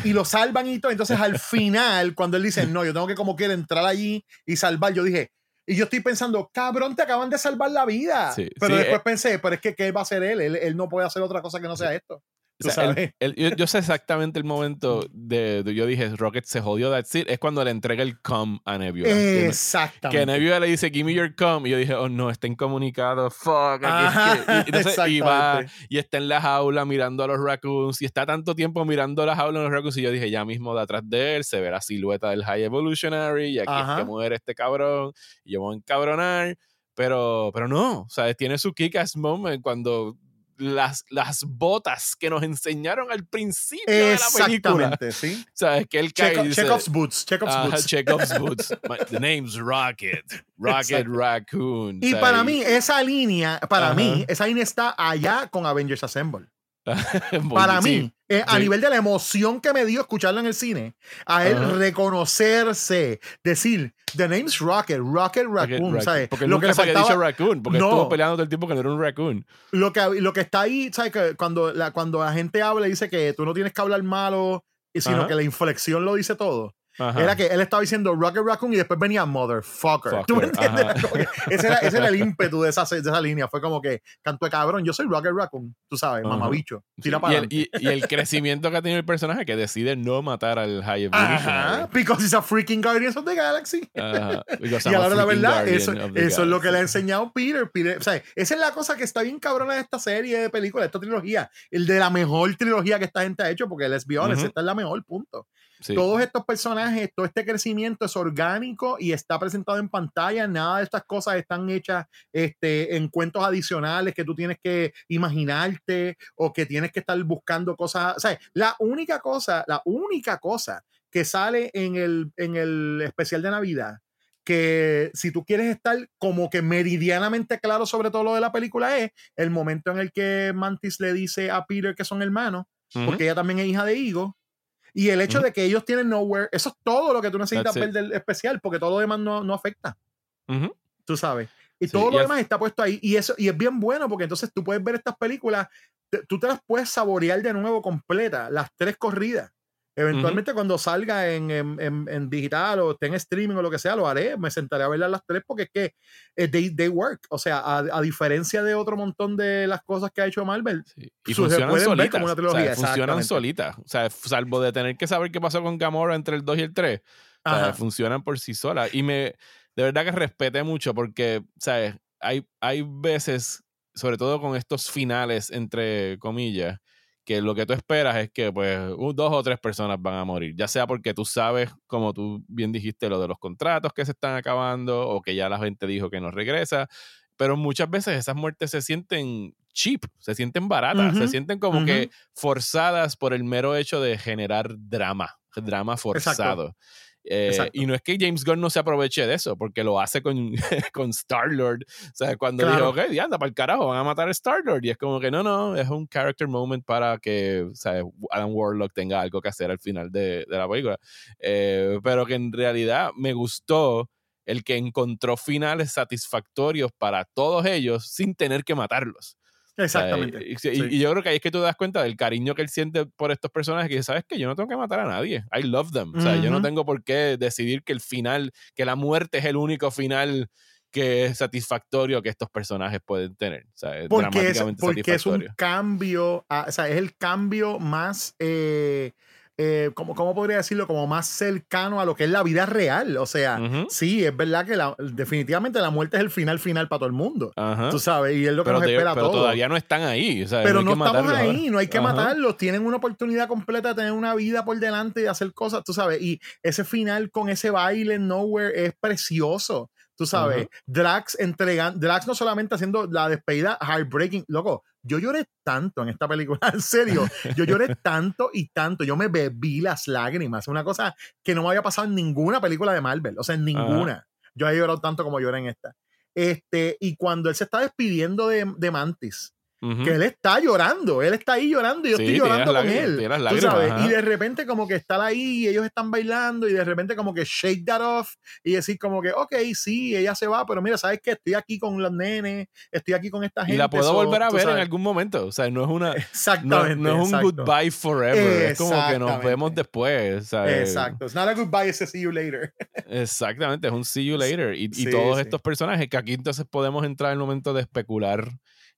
y lo salvan y todo. Entonces, al final, cuando él dice, no, yo tengo que como quiera entrar allí y salvar, yo dije, Y yo estoy pensando, cabrón, te acaban de salvar la vida. pero después eh pensé, pero es que ¿qué va a hacer él? él? él? no puede hacer otra cosa que no sea esto yo, sé exactamente el momento de, yo dije, Rocket se jodió, that's it. Es cuando le entrega el com a Nebula. Exactamente. Que, Nebula le dice, give me your com. Y yo dije, oh no, está incomunicado, fuck. y, entonces, y va y está en la jaula mirando a los raccoons. Y está tanto tiempo mirando a la jaula de los raccoons. Y yo dije, ya mismo de atrás de él se ve la silueta del High Evolutionary. Y aquí es que muere este cabrón. Y yo voy a encabronar. Pero, pero no, o sea, tiene su kick-ass moment cuando las, las botas que nos enseñaron al principio de la película. sí. O sea, es que él cae Check, Chekhov's boots. Chekhov's boots. Chekhov's boots. the name's Rocket. Rocket Raccoon. Y para mí, esa línea, para mí, esa línea está allá con Avengers Assemble. Para mí, eh, a nivel de la emoción que me dio escucharlo en el cine, a él reconocerse, decir, The name's Rocket, Rocket Raccoon, ¿sabes? Porque lo que le faltaba, dicho Raccoon, porque estuvo peleando todo el tiempo que no era un Raccoon. Lo que, lo que está ahí, ¿sabes? Que cuando, la, cuando la gente habla y dice que tú no tienes que hablar malo, sino que la inflexión lo dice todo. Era que él estaba diciendo Rocket Raccoon y después venía Motherfucker. ¿Tú me entiendes? ese, era, ese, era, el ímpetu de esa, de esa línea. Fue como que, canto de cabrón, yo soy Rocket Raccoon, tú sabes, mamabicho. Tira para y, el, y, el crecimiento que ha tenido el personaje que decide no matar al High Evolution. because he's a freaking Guardians of the Galaxy. y a la verdad, eso, eso es lo que le ha enseñado Peter. Peter. O sea, esa es la cosa que está bien cabrona de esta serie de películas, de esta trilogía. El de la mejor trilogía que esta gente ha hecho, porque let's be honest, esta es la mejor, punto. Todos estos personajes, todo este crecimiento es orgánico y está presentado en pantalla. Nada de estas cosas están hechas este, en cuentos adicionales que tú tienes que imaginarte o que tienes que estar buscando cosas. O sea, la única cosa, la única cosa que sale en el, en el especial de Navidad que si tú quieres estar como que meridianamente claro sobre todo lo de la película es el momento en el que Mantis le dice a Peter que son hermanos, porque ella también es hija de Igo, y el hecho de que ellos tienen nowhere, eso es todo lo que tú necesitas ver del especial, porque todo lo demás no, no afecta. Tú sabes. Y todo lo demás está puesto ahí. Y eso y es bien bueno, porque entonces tú puedes ver estas películas, tú te las puedes saborear de nuevo completa, las tres corridas. Eventualmente cuando salga en, en, en, digital o esté en streaming o lo que sea, lo haré. Me sentaré a verlas las tres porque es que eh, they, work. O sea, a, a, diferencia de otro montón de las cosas que ha hecho Marvel, y funcionan solitas. Como una trilogía. funcionan solitas. O sea, salvo de tener que saber qué pasó con Gamora entre el 2 y el 3. funcionan por sí solas. Y me, de verdad que respeté mucho porque, ¿sabes? Hay, hay veces, sobre todo con estos finales, entre comillas, que lo que tú esperas es que pues dos o tres personas van a morir, ya sea porque tú sabes, como tú bien dijiste, lo de los contratos que se están acabando o que ya la gente dijo que no regresa, pero muchas veces esas muertes se sienten cheap, se sienten baratas, se sienten como que forzadas por el mero hecho de generar drama, drama forzado. Eh, y no es que James Gunn no se aproveche de eso, porque lo hace con, con Star-Lord. O sea, cuando dijo, ok, ya anda para el carajo, van a matar a Star-Lord. Y es como que no, no, es un character moment para que Adam Warlock tenga algo que hacer al final de, de la película. Eh, pero que en realidad me gustó el que encontró finales satisfactorios para todos ellos sin tener que matarlos. Exactamente. y, yo creo que ahí es que tú das cuenta del cariño que él siente por estos personajes que sabes que yo no tengo que matar a nadie. I love them. O sea, yo no tengo por qué decidir que el final, que la muerte es el único final que es satisfactorio que estos personajes pueden tener. O sea, es porque, es, porque es un cambio, o sea, es el cambio más eh, eh, ¿cómo, ¿cómo, podría decirlo? Como más cercano a lo que es la vida real. O sea, sí, es verdad que la, definitivamente la muerte es el final final para todo el mundo. Tú sabes, y es lo que nos espera pero todo. todavía no están ahí. pero no, estamos ahí, no hay que matarlos. Tienen una oportunidad completa de tener una vida por delante y de hacer cosas, tú sabes. Y ese final con ese baile en Nowhere es precioso. Tú sabes, Drax entregando, Drax no solamente haciendo la despedida heartbreaking, loco, yo lloré tanto en esta película, en serio, yo lloré tanto y tanto, yo me bebí las lágrimas, una cosa que no me había pasado en ninguna película de Marvel, o sea, en ninguna. Yo he llorado tanto como lloré en esta. Este, y cuando él se está despidiendo de, de Mantis, que él está llorando, él está ahí llorando y yo estoy llorando con él. y de repente como que está ahí y ellos están bailando y de repente como que shake that off y decir como que, ok, sí, ella se va, pero mira, ¿sabes qué? Estoy aquí con los nenes, estoy aquí con esta gente. Y la puedo volver a ver en algún momento, o sea, no es una... Exactamente. No, es un goodbye forever, es como que nos vemos después. Exacto, it's not a goodbye, it's a see you later. Exactamente, es un see you later. Y, todos estos personajes que aquí entonces podemos entrar en el momento de especular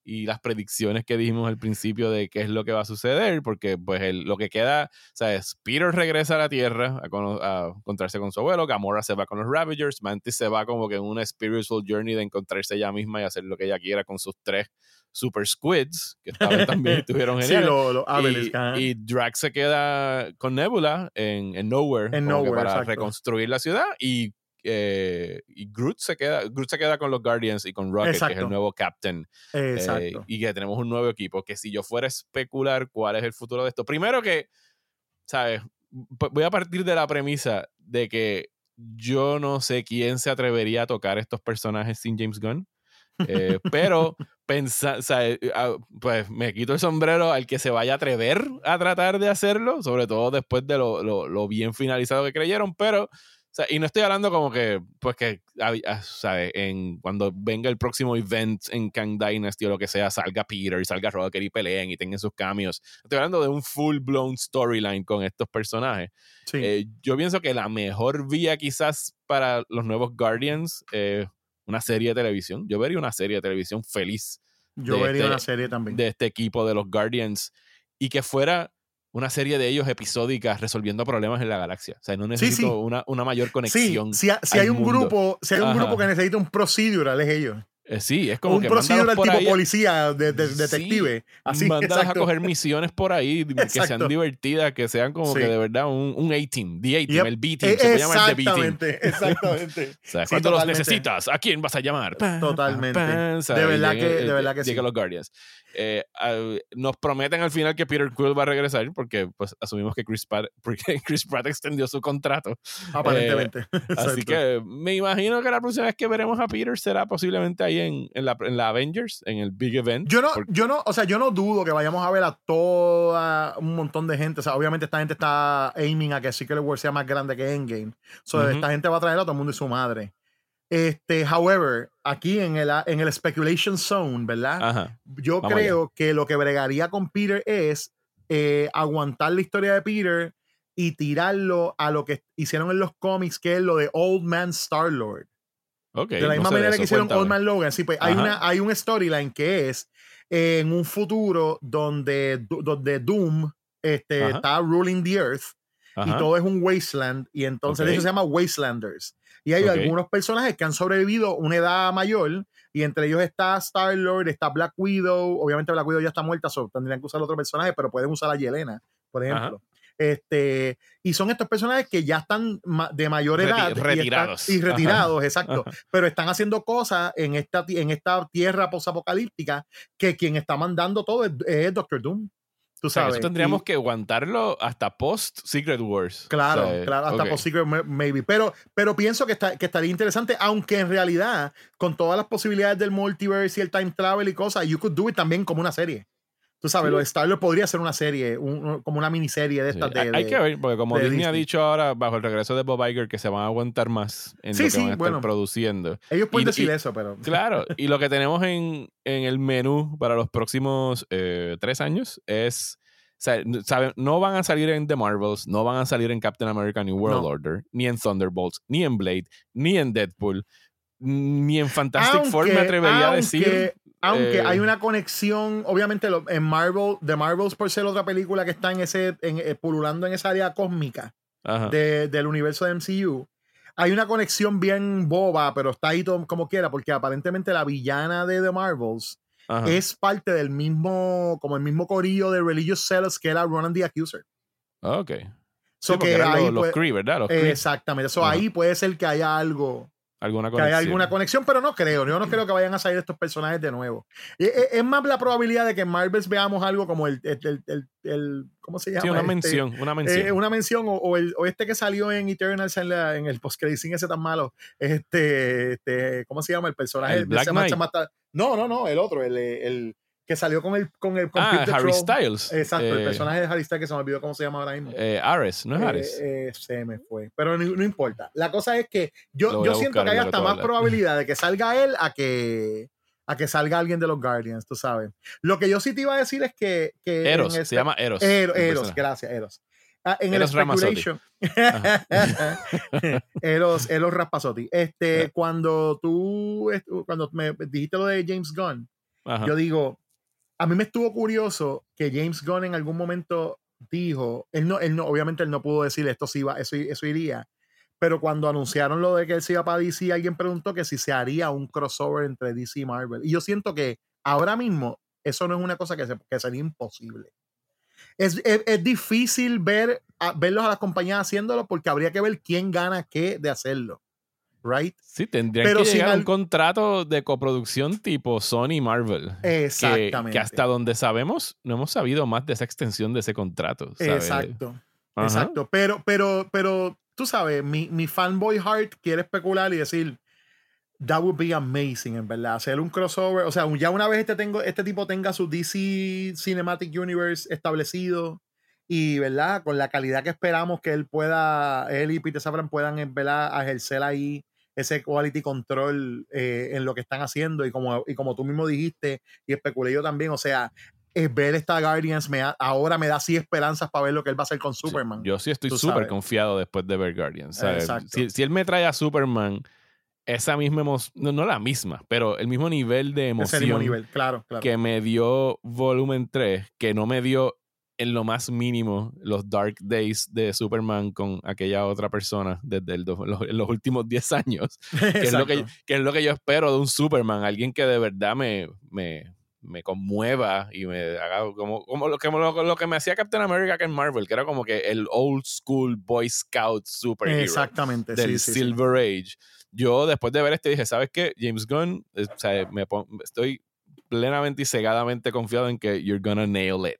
y las predicciones que dijimos al principio de qué es lo que va a suceder, porque pues lo que queda, ¿sabes? Peter regresa a la Tierra a, encontrarse con su abuelo, Gamora se va con los Ravagers, Mantis se va como que en una spiritual journey de encontrarse ella misma y hacer lo que ella quiera con sus tres super squids, que también estuvieron geniales. Sí, y, y, Drax se queda con Nebula en, en Nowhere, en Nowhere para reconstruir la ciudad y eh, y Groot se, queda, Groot se queda con los Guardians y con Rocket, que es el nuevo captain. Eh, y que tenemos un nuevo equipo. Que si yo fuera a especular cuál es el futuro de esto, primero que, ¿sabes? Voy a partir de la premisa de que yo no sé quién se atrevería a tocar estos personajes sin James Gunn. Eh, pero pensar, ah, pues me quito el sombrero al que se vaya a atrever a tratar de hacerlo, sobre todo después de lo, lo, lo bien finalizado que creyeron, pero y no estoy hablando como que, pues que, ah, ¿sabes? En, cuando venga el próximo event en Kang Dynasty o lo que sea, salga Peter y salga Rocket y peleen y tengan sus cambios. Estoy hablando de un full blown storyline con estos personajes. Eh, yo pienso que la mejor vía quizás para los nuevos Guardians es una serie de televisión. Yo vería una serie de televisión feliz. Yo vería este una serie también. De este equipo de los Guardians y que fuera una serie de ellos episódicas resolviendo problemas en la galaxia. O sea, no necesito Una, una, mayor conexión. Sí, si, hay un grupo, si hay un grupo que necesita un procedural, es ellos. Eh, sí, es como un que procedural tipo policía, de, detective. así, mándalas a coger misiones por ahí que sean divertidas, que sean como que de verdad un, un A-Team, The A-Team, el B-Team, se puede llamar el B-Team. Exactamente, o sea, cuando los necesitas, ¿a quién vas a llamar? Totalmente. de verdad que, de verdad que sí. los Guardians. Eh, nos prometen al final que Peter Quill va a regresar porque pues asumimos que Chris Pratt, porque Chris Pratt extendió su contrato. Aparentemente. Eh, así que me imagino que la próxima vez que veremos a Peter será posiblemente ahí en, en, la, en la Avengers, en el Big Event. Yo no, yo no, o sea, yo no dudo que vayamos a ver a toda un montón de gente. O sea, obviamente esta gente está aiming a que Secret War sea más grande que Endgame. So, esta gente va a traer a todo el mundo y su madre. Este, however, aquí en el, en el speculation zone, ¿verdad? Yo creo que lo que bregaría con Peter es eh, aguantar la historia de Peter y tirarlo a lo que hicieron en los cómics, que es lo de Old Man Star Lord. Okay, de la misma manera que hicieron Old Man Logan. Sí, pues hay, una, hay un storyline que es en un futuro donde, donde Doom este, está ruling the earth y todo es un wasteland. Y entonces eso se llama Wastelanders. Y hay algunos personajes que han sobrevivido una edad mayor, y entre ellos está Star-Lord, está Black Widow. Obviamente Black Widow ya está muerta, so tendrían que usar otro personaje, pero pueden usar a Yelena, por ejemplo. Este, y son estos personajes que ya están de mayor edad. retirados. Y, retirados, exacto. Pero están haciendo cosas en esta, en esta tierra posapocalíptica que quien está mandando todo es Doctor Doom. Tú sabes. eso tendríamos que aguantarlo hasta post Secret Wars. Claro, claro, hasta post Secret maybe. Pero, pero pienso que, está, que estaría interesante, aunque en realidad, con todas las posibilidades del multiverse y el time travel y cosas, you could do it también como una serie. Tú sabes, lo de Star podría ser una serie, como una miniserie de estas. Hay que ver, porque como Disney, ha dicho ahora, bajo el regreso de Bob Iger, que se van a aguantar más en lo que van a estar produciendo. Ellos pueden decir eso, pero. Claro, y lo que tenemos en, en el menú para los próximos eh, tres años es. no van a salir en The Marvels, no van a salir en Captain America New World Order, ni en Thunderbolts, ni en Blade, ni en Deadpool, ni en Fantastic Four, me atrevería a decir. Aunque hay eh, una conexión, obviamente en Marvel, The Marvels por ser otra película que está en ese, en, eh, pululando en esa área cósmica del universo de MCU. Hay una conexión bien boba, pero está ahí todo como quiera, porque aparentemente la villana de The Marvels es parte del mismo, como el mismo corillo de Religious Cells que era Ronan the Accuser. Ok. So que ahí los, ¿verdad? exactamente. Eso ahí puede ser que haya algo alguna conexión. Que hay alguna conexión, pero no creo. Yo no creo que vayan a salir estos personajes de nuevo. Es, más la probabilidad de que en Marvel veamos algo como el, el, ¿cómo se llama? Sí, una este, mención, una mención. Eh, una mención, o, el, o, este que salió en Eternals en, la, en el post ese tan malo. Este, este, ¿cómo se llama? El personaje. Black no, no, no, el otro, el, que salió con el con el ah, Harry Styles. Exacto, el eh, personaje de Harry Styles que se me olvidó cómo se llama ahora mismo. Eh, Ares, no es Ares. Eh, se me fue, pero no, importa. La cosa es que yo, yo siento que hay hasta más probabilidad de que salga él a que a que salga alguien de los Guardians, tú sabes. Lo que yo sí te iba a decir es que... que Eros, se llama Eros. Eros, gracias, Eros. Ah, en el Speculation. Eros, Eros Raspazotti. Este, cuando tú, cuando me dijiste lo de James Gunn, yo digo, a mí me estuvo curioso que James Gunn en algún momento dijo, él no, él no, obviamente él no pudo decir esto sí va, eso, eso iría, pero cuando anunciaron lo de que él se iba para DC, alguien preguntó que si se haría un crossover entre DC y Marvel. Y yo siento que ahora mismo eso no es una cosa que, que sería imposible. Es, es, difícil ver a, verlos a las compañías haciéndolo porque habría que ver quién gana qué de hacerlo right? Sí, tendría que llegar un contrato de coproducción tipo Sony Marvel. Exactamente. Que, hasta donde sabemos, no hemos sabido más de esa extensión de ese contrato. Exacto. Exacto. Pero, pero, pero, tú sabes, mi, mi fanboy heart quiere especular y decir, that would be amazing, en verdad. Hacer un crossover. O sea, ya una vez este, tengo, este tipo tenga su DC Cinematic Universe establecido y, ¿verdad? Con la calidad que esperamos que él pueda, él y Peter Safran puedan, ¿verdad? Ejercer ahí ese quality control eh, en lo que están haciendo y como, y como tú mismo dijiste y especulé yo también, o sea, es ver esta Guardians me ahora me da así esperanzas para ver lo que él va a hacer con Superman. yo sí estoy súper confiado después de ver Guardians. Si, si, él me trae a Superman, esa misma emoción, no, la misma, pero el mismo nivel de emoción nivel, claro, claro. que me dio Volumen 3, que no me dio en lo más mínimo los Dark Days de Superman con aquella otra persona desde el los, últimos 10 años. que, es lo que, es lo que yo espero de un Superman, alguien que de verdad me, me, me conmueva y me haga como, como, lo, que, lo, que me hacía Captain America que en Marvel, que era como que el old school Boy Scout superhero Exactamente, del Silver Age. Yo después de ver este dije, ¿sabes qué? James Gunn, eh, o sea, me estoy plenamente y cegadamente confiado en que you're gonna nail it.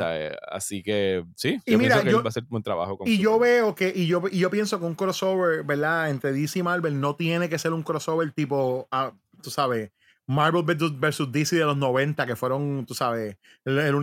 Eh, así que sí, y yo mira, pienso que va a ser un buen trabajo. y yo veo que, y yo, y yo pienso que un crossover, ¿verdad? Entre DC y Marvel no tiene que ser un crossover tipo, ah, tú sabes, Marvel versus DC de los 90, que fueron, tú sabes, el, el,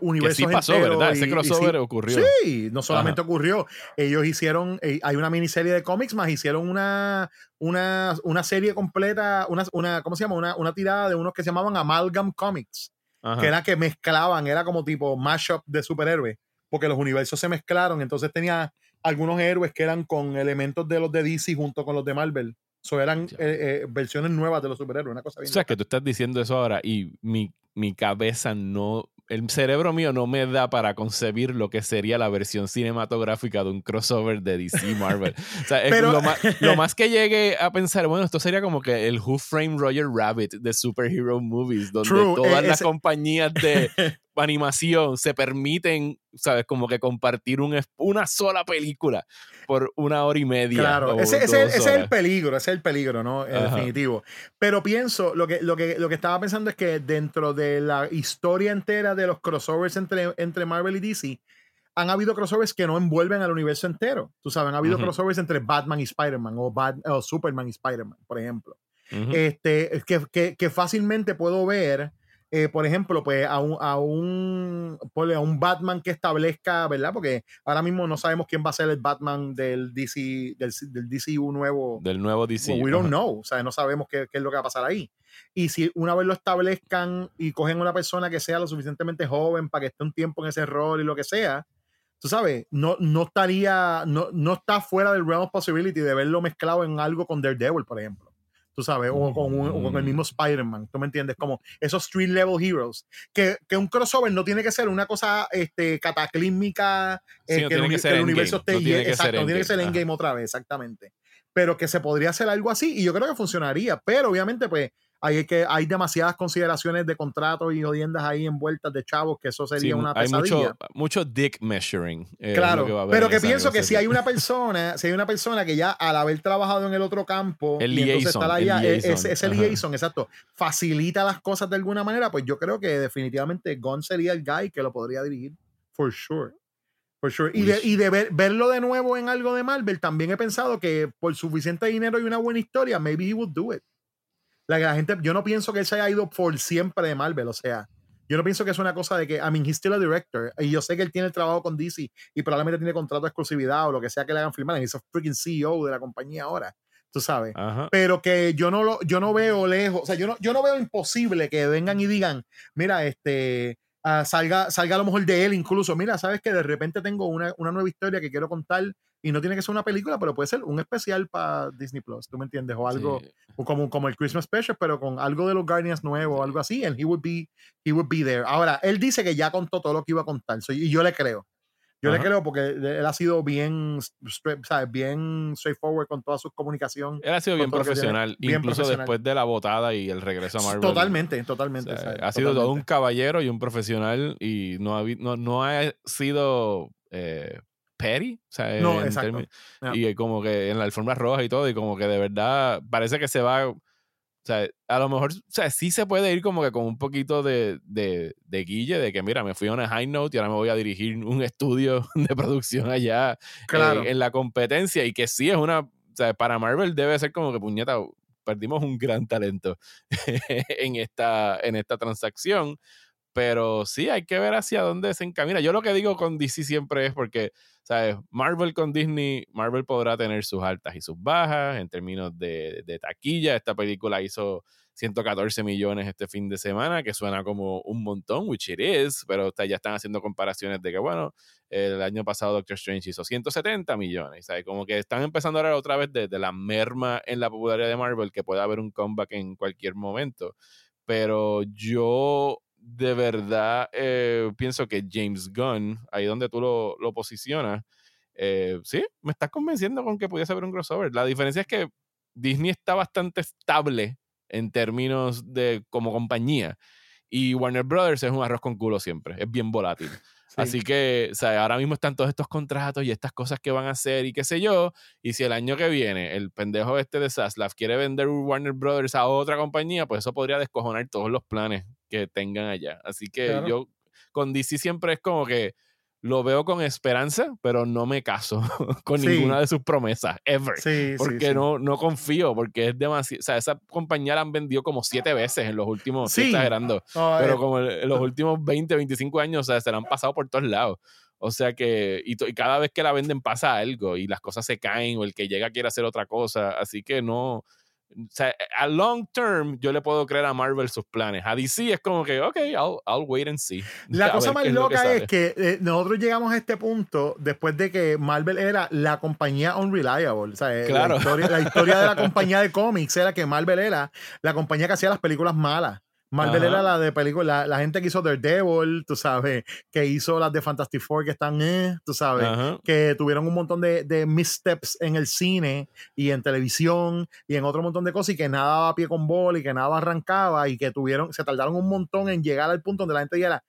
universo. sí pasó, ¿verdad? Ese crossover ocurrió. Sí, no solamente ocurrió. Ellos hicieron, eh, hay una miniserie de cómics más, hicieron una, una, una serie completa, una, una, ¿cómo se llama? Una, una tirada de unos que se llamaban Amalgam Comics, que era que mezclaban, era como tipo mashup de superhéroes, porque los universos se mezclaron, entonces tenía algunos héroes que eran con elementos de los de DC junto con los de Marvel. So eran eh, eh, versiones nuevas de los superhéroes, una cosa bien. O sea, que tú estás diciendo eso ahora y mi, mi cabeza no el cerebro mío no me da para concebir lo que sería la versión cinematográfica de un crossover de DC Marvel. O sea, lo, más, lo, más, que llegue a pensar, bueno, esto sería como que el Who Framed Roger Rabbit de superhero movies, donde todas e, las compañías de animación se permiten, ¿sabes? Como que compartir un, una sola película por una hora y media. Claro, ese, es el peligro, ese es el peligro, ¿no? En definitivo. Pero pienso, lo que, lo, que, lo que estaba pensando es que dentro de la historia entera de los crossovers entre, entre Marvel y DC, han habido crossovers que no envuelven al universo entero. Tú sabes, han habido crossovers entre Batman y Spider-Man o, o, Superman y Spider-Man, por ejemplo. este, que, que, que, fácilmente puedo ver eh, por ejemplo, pues a un, a un, a un Batman que establezca, ¿verdad? Porque ahora mismo no sabemos quién va a ser el Batman del DC, del, del DCU nuevo. Del nuevo DC. we don't know, o sea, no sabemos qué, qué, es lo que va a pasar ahí. Y si una vez lo establezcan y cogen una persona que sea lo suficientemente joven para que esté un tiempo en ese rol y lo que sea, tú sabes, no, no estaría, no, no está fuera del realm of possibility de verlo mezclado en algo con Daredevil, por ejemplo tú sabes, o con, con el mismo Spider-Man, ¿tú me entiendes? Como esos street level heroes, que, que, un crossover no tiene que ser una cosa este, cataclísmica, eh, que, el, universo esté, no tiene exacto, no tiene que ser endgame otra vez, exactamente, pero que se podría hacer algo así y yo creo que funcionaría, pero obviamente pues hay, que, hay demasiadas consideraciones de contratos y odiendas ahí envueltas de chavos que eso sería una pesadilla. Hay mucho, mucho dick measuring. Eh, claro, pero que pienso que si hay una persona, si hay una persona que ya al haber trabajado en el otro campo, el y entonces está allá, e, ese, ese liaison, exacto, facilita las cosas de alguna manera, pues yo creo que definitivamente Gon sería el guy que lo podría dirigir, for sure. For sure. Y, de, y de ver, verlo de nuevo en algo de Marvel, también he pensado que por suficiente dinero y una buena historia, maybe he would do it. La, la gente, yo no pienso que él se haya ido por siempre de Marvel, o sea, yo no pienso que es una cosa de que, I mean, he's still a director. Y yo sé que él tiene el trabajo con DC y probablemente tiene contrato de exclusividad o lo que sea que le hagan firmar. Es freaking CEO de la compañía ahora. Tú sabes. Pero que yo no lo, yo no veo lejos. O sea, yo no, yo no veo imposible que vengan y digan, mira, este. Ah, salga, salga a lo mejor de él incluso. Mira, sabes que de repente tengo una, una nueva historia que quiero contar y no tiene que ser una película, pero puede ser un especial para Disney Plus, ¿tú me entiendes? O algo como, como el Christmas Special, pero con algo de los Guardians nuevo o algo así, and he would be he would be there. Ahora, él dice que ya contó todo lo que iba a contar, y yo le creo. Yo le creo porque él ha sido bien, ¿sabes? bien straightforward con toda su comunicación. Él ha sido bien profesional, incluso después de la botada y el regreso a Marvel. Totalmente, totalmente. ha sido todo un caballero y un profesional y no ha, no, no ha sido eh, petty. O sea, no, exacto. Y como que en la alfombra roja y todo, y como que de verdad parece que se va. O sea, a lo mejor, o sea, sí se puede ir como que con un poquito de, de, de guille, de que mira, me fui a una high note y ahora me voy a dirigir un estudio de producción allá eh, en la competencia y que sí es una, o sea, para Marvel debe ser como que puñeta, perdimos un gran talento en, esta, en esta transacción, pero sí hay que ver hacia dónde se encamina. Yo lo que digo con DC siempre es porque ¿sabes? Marvel con Disney, Marvel podrá tener sus altas y sus bajas en términos de, taquilla. Esta película hizo 114 millones este fin de semana, que suena como un montón, which it is, pero ya están haciendo comparaciones de que, bueno, el año pasado Doctor Strange hizo 170 millones, ¿sabes? Como que están empezando a hablar otra vez de, de, la merma en la popularidad de Marvel, que puede haber un comeback en cualquier momento. Pero yo de verdad eh, pienso que James Gunn, ahí donde tú lo, lo posicionas, eh, sí, me estás convenciendo con que pudiese haber un crossover. La diferencia es que Disney está bastante estable en términos de como compañía. Y Warner Brothers es un arroz con culo siempre, es bien volátil. Así que, o sea, ahora mismo están todos estos contratos y estas cosas que van a hacer y qué sé yo. Y si el año que viene el pendejo este de Saslav quiere vender Warner Brothers a otra compañía, pues eso podría descojonar todos los planes que tengan allá. Así que yo con DC siempre es como que lo veo con esperanza, pero no me caso con ninguna de sus promesas, ever. porque No, no confío, porque es demasiado. O sea, esa compañía la han vendido como siete veces en los últimos, estoy exagerando, pero como en los últimos 20, 25 años, o sea, se la han pasado por todos lados. O sea que, y, y, cada vez que la venden pasa algo y las cosas se caen o el que llega quiere hacer otra cosa. Así que no, o sea, a long term yo le puedo creer a Marvel sus planes. A DC es como que, ok, I'll, I'll wait and see. La cosa más loca es, que, eh, nosotros llegamos a este punto después de que Marvel era la compañía unreliable. O sea, eh, la, historia, la historia de la compañía de cómics era que Marvel era la compañía que hacía las películas malas. Marvel era la de película, la, gente que hizo Daredevil, tú sabes, que hizo las de Fantastic Four que están, eh, tú sabes, que tuvieron un montón de, de, missteps en el cine y en televisión y en otro montón de cosas y que nada daba pie con bola y que nada arrancaba y que tuvieron, se tardaron un montón en llegar al punto donde la gente dijera,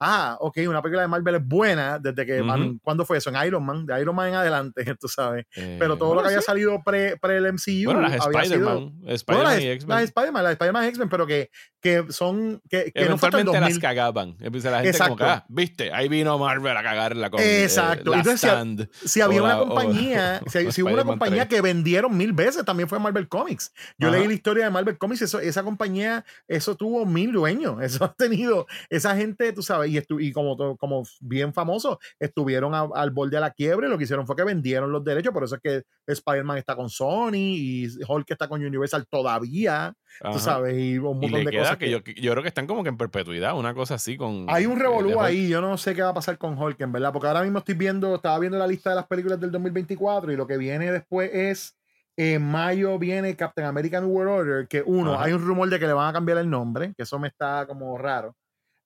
ah, ok, una película de Marvel es buena desde que, ¿cuándo fue eso? En Iron Man, de Iron Man en adelante, tú sabes. Pero eh, todo lo que había salido pre, pre el MCU. Bueno, las Spider-Man, Spider-Man y X-Men. Las Spider-Man, las Spider-Man y X-Men, pero que, que son. Que, que no las cagaban. Empieza la gente como que, ah, viste, ahí vino Marvel a cagarla con eh, Exacto. Entonces, si, había una compañía, si, hubo una compañía que vendieron mil veces, también fue Marvel Comics. Yo leí la historia de Marvel Comics, eso, esa compañía, eso tuvo mil dueños. Eso ha tenido, esa gente, tú sabes y, y como, como bien famoso, estuvieron al borde de la quiebre. Lo que hicieron fue que vendieron los derechos. Por eso es que Spider-Man está con Sony y Hulk está con Universal todavía. Tú sabes, y un montón de cosas. Que, yo, yo, creo que están como que en perpetuidad, una cosa así con. Hay un revolú ahí. Yo no sé qué va a pasar con Hulk, en verdad. Porque ahora mismo estoy viendo, estaba viendo la lista de las películas del 2024 y lo que viene después es. En mayo viene Captain American New World Order, que uno, hay un rumor de que le van a cambiar el nombre, que eso me está como raro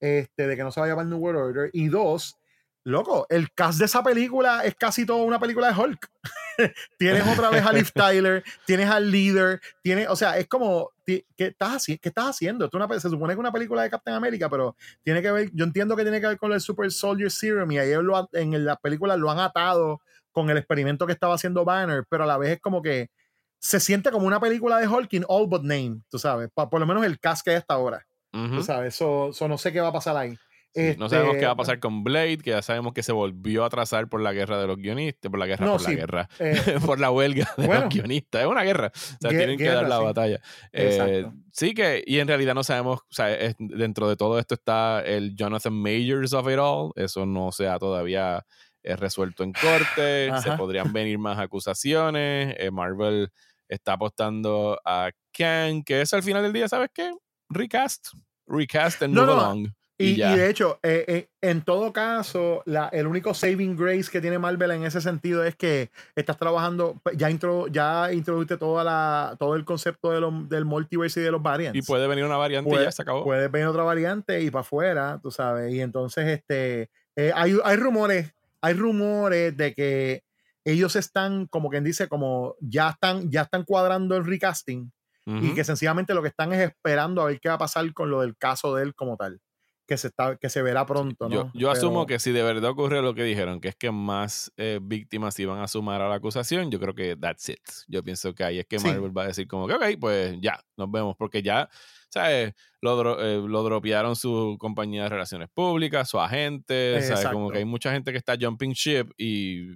este, de que no se vaya a llamar New World Order. Y dos, loco, el cast de esa película es casi toda una película de Hulk. tienes otra vez a Liv Tyler, tienes al líder, tienes, o sea, es como, ¿qué estás, ¿qué estás haciendo? Esto una, se supone que es una película de Captain America, pero tiene que ver, yo entiendo que tiene que ver con el Super Soldier Serum y ahí lo, en la película lo han atado con el experimento que estaba haciendo Banner, pero a la vez es como que se siente como una película de Hulk in all but name, tú sabes, por, por lo menos el cast que hay hasta ahora. Sabes, eso, no sé qué va a pasar ahí. no sabemos qué va a Este, pasar con Blade, que ya sabemos que se volvió a atrasar por la guerra de los guionistas, por la guerra, No, por sí, la guerra, eh, por la huelga de bueno. los guionistas. Es una guerra. O sea, tienen que dar la sí. batalla. Eh, sí que, y en realidad no sabemos, o sea, es- dentro de todo esto está el Jonathan Majors of it all. Eso no se ha todavía eh, resuelto en corte. Se podrían venir más acusaciones. Eh, Marvel está apostando a Kang, que es al final del día, ¿sabes qué? Recast. Recast and No, move no, along. Y, Y, y de hecho, eh, eh, en todo caso, la, el único saving grace que tiene Marvel en ese sentido es que estás trabajando, pues, ya, intro, ya introduciste toda la, todo el concepto de los- del multiverse y de los variants. y puede venir una variante y Puede- ya se acabó. Puedes ver otra variante y para afuera, tú sabes. Y entonces, este, eh, hay, hay rumores, hay rumores de que ellos están, como quien dice, como ya están, ya están cuadrando el recasting y que sencillamente lo que están es esperando a ver qué va a pasar con lo del caso de él como tal. Que se, está, que se verá pronto, ¿no? Yo, yo asumo que si de verdad ocurre lo que dijeron, que es que más eh, víctimas iban a sumar a la acusación, yo creo que that's it. Yo pienso que ahí es que Sí. Marvel va a decir como que, ok, pues ya, nos vemos, porque ya, ¿sabes? Lo, dro- eh, lo dropearon su compañía de relaciones públicas, su agente, ¿sabes? Como que hay mucha gente que está jumping ship y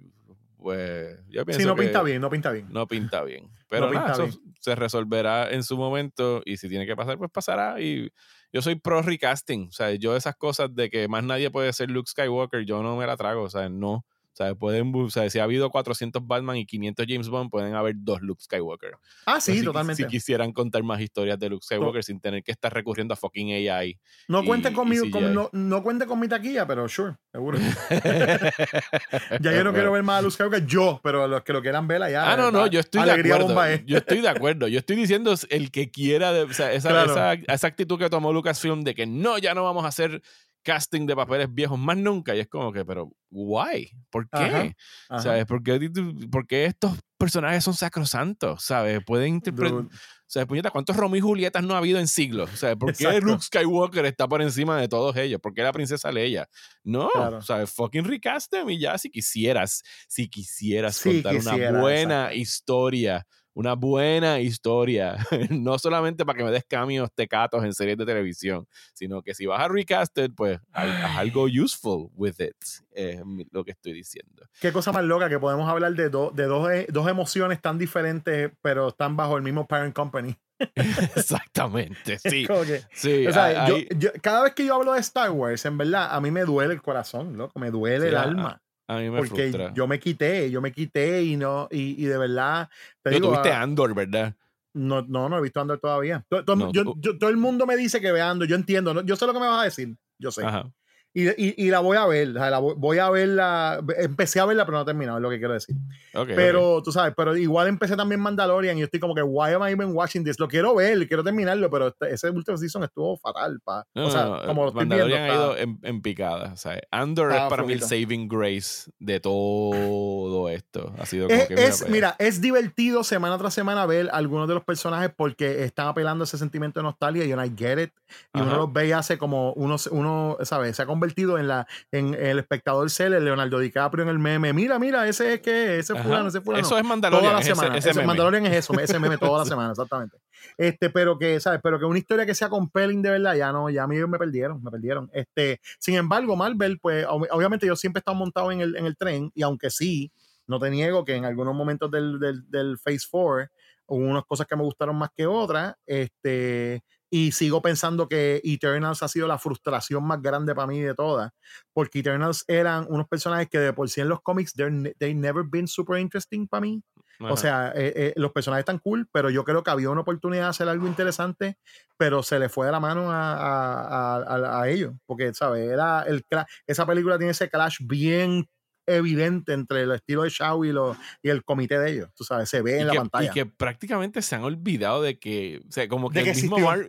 pues yo pienso Sí, no que pinta bien, no pinta bien. no pinta bien. Pero pinta nada, eso bien. se resolverá en su momento y si tiene que pasar, pues pasará. Y yo soy pro recasting. O sea, yo esas cosas de que más nadie puede ser Luke Skywalker, yo no me la trago. O sea, no. O sea, pueden, o sea, si ha habido 400 Batman y 500 James Bond, pueden haber dos Luke Skywalker. Ah, O sí, totalmente. Si quisieran contar más historias de Luke Skywalker sin tener que estar recurriendo a fucking AI. no y- cuente con, no, no cuente con mi taquilla, pero sure, seguro. ya yo no quiero ver más a Luz Skywalker, yo, pero los que lo quieran ver allá. Ah, no, no, yo estoy de acuerdo. Yo estoy de acuerdo. Yo estoy diciendo el que quiera, de- o sea, esa, Claro. esa, esa actitud que tomó Lucasfilm de que no, ya no vamos a hacer casting de papeles viejos más nunca. Y es como que, pero, why? ¿Por qué? Ajá, Ajá. ¿Sabes? ¿Por qué, por qué estos personajes son sacrosantos? ¿Sabes? Pueden interpretar. Sea, puñeta, ¿cuántos Romeo y Julietas no ha habido en siglos? Sea, ¿por qué Exacto. Luke Skywalker está por encima de todos ellos? ¿Por qué la princesa Leia? No, Claro. sea, fucking recast them y ya si quisieras, si quisieras Si contar quisiera, una buena exacto. historia, una buena historia, no solamente para que me des cambios tecatos en series de televisión, sino que si vas a recast it, pues haz, algo useful with it, es lo que estoy diciendo. Qué cosa más loca que podemos hablar de, do- de dos, e- dos emociones tan diferentes, pero están bajo el mismo parent company. Exactamente, sí. Que- Sí, o sea, yo- ahí- yo- cada vez que yo hablo de Star Wars, en verdad, a mí me duele el corazón, loco, me duele Sí, el alma. A mí me Porque frustra. yo me quité, yo me quité y no, y, y de verdad, te Pero digo, tuviste ah, Andor, ¿verdad? no, no, no he visto Andor todavía. No, yo- yo- todo el mundo me dice que ve Andor, yo entiendo, ¿no? yo sé lo que me vas a decir, yo sé. Ajá. Y, y, y la voy a ver, o sea, la voy, voy a verla, empecé a verla, pero no he terminado, es lo que quiero decir. Ok, ok. Pero tú sabes, pero igual empecé también Mandalorian y yo estoy como que, why am I even watching this? Lo quiero ver, quiero terminarlo, pero este- ese último season estuvo fatal, pa. No, o sea, no, no, como lo estoy viendo. Mandalorian ha está- ido en, en picada. O sea, Andor es para mí el saving grace de todo esto. Ha sido como Es, que. es- para allá. mira, es divertido semana tras semana ver algunos de los personajes porque están apelando a ese sentimiento de nostalgia y I get it. Y uno Ajá. los ve y hace como uno, uno, ¿sabes? Se ha convertido en la en el espectador cel, el Leonardo DiCaprio en el meme. Mira, mira, ese es que, ese fulano, ese fulano. Eso es Mandalorian. toda la es ese- semana. ese Ese meme. Mandalorian es eso, ese meme toda la semana, exactamente. Este, pero que, ¿sabes? Pero que una historia que sea compelling de verdad, ya no, ya a mí me perdieron, me perdieron. Este, sin embargo, Marvel, pues, ob- obviamente yo siempre he estado montado en el, en el tren, y aunque sí, no te niego que en algunos momentos del, del, del Phase 4 hubo unas cosas que me gustaron más que otras, este, y sigo pensando que Eternals ha sido la frustración más grande para mí de todas, porque Eternals eran unos personajes que de por sí en los cómics, they never been super interesting para mí. Ajá. O sea, eh, eh, los personajes están cool, pero yo creo que había una oportunidad de hacer algo interesante, pero se le fue de la mano a, a, a- a- a ellos. Porque, ¿sabes? Era el esa película tiene ese clash bien evidente entre el estilo de Shaw y, lo- y el comité de ellos. Tú sabes, se ve y en la que, pantalla. y que prácticamente se han olvidado de que, o sea, como que, el, que mismo. Mar-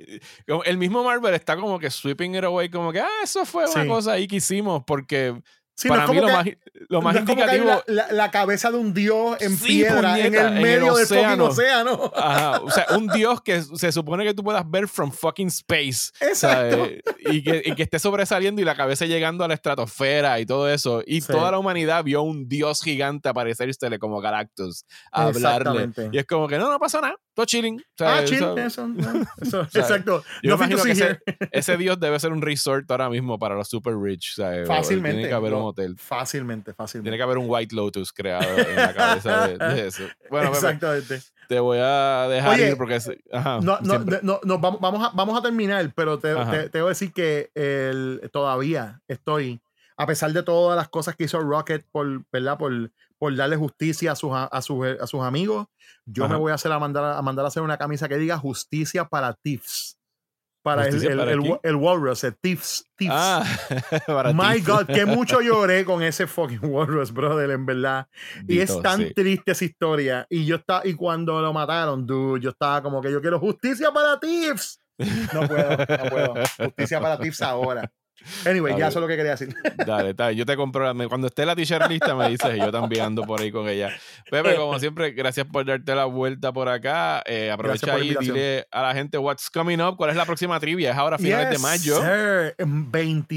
el mismo Marvel está como que sweeping it away, como que, ah, eso fue una Sí. cosa ahí que hicimos, porque Sí, no para es mí lo más, lo más no indicativo. la, la- la cabeza de un dios en Sí, piedra en puñeta, el en el medio del fucking océano. océano. Ajá, o sea, un dios que se supone que tú puedas ver from fucking space. Exacto. ¿sabes? Y que, y que esté sobresaliendo y la cabeza llegando a la estratosfera y todo eso. Y Sí. toda la humanidad vio un dios gigante aparecérsele como Galactus a hablarle. Y es como que no, no pasó nada. todo chilling. ah, chilling, eso. eso, exacto. Yo imagino que ese, ese, dios debe ser un resort ahora mismo para los super rich. Fácilmente. Tiene que haber un hotel. Fácilmente, fácilmente. Tiene que haber un White Lotus creado en la cabeza de, eso. Bueno, Exactamente. te voy a dejar ir porque. Ajá, no, no, no, no, vamos, a, vamos a terminar, pero te, te, voy a decir que el, todavía estoy a pesar de todas las cosas que hizo Rocket por, ¿verdad? por, por darle justicia a sus, a sus, a sus amigos, yo me voy a hacer a mandar, a mandar a hacer una camisa que diga justicia para Tiffs. Para el, el, el, Walrus, el Tiffs. Ah, My God, que mucho lloré con ese fucking Walrus, brother, en verdad. y es tan triste esa historia. Y yo estaba, y cuando lo mataron, dude, yo estaba como que yo quiero justicia para Tiffs. No puedo, no puedo. Justicia para Tiffs ahora. Anyway, ya eso es lo que quería decir. Dale, dale. Yo te compro. Cuando esté la t-shirt lista, me dices y yo también ando por ahí con ella. Pepe, como siempre, gracias por darte la vuelta por acá. Eh, aprovecha ahí y dile a la gente what's coming up. ¿Cuál es la próxima trivia? Es ahora finales de mayo.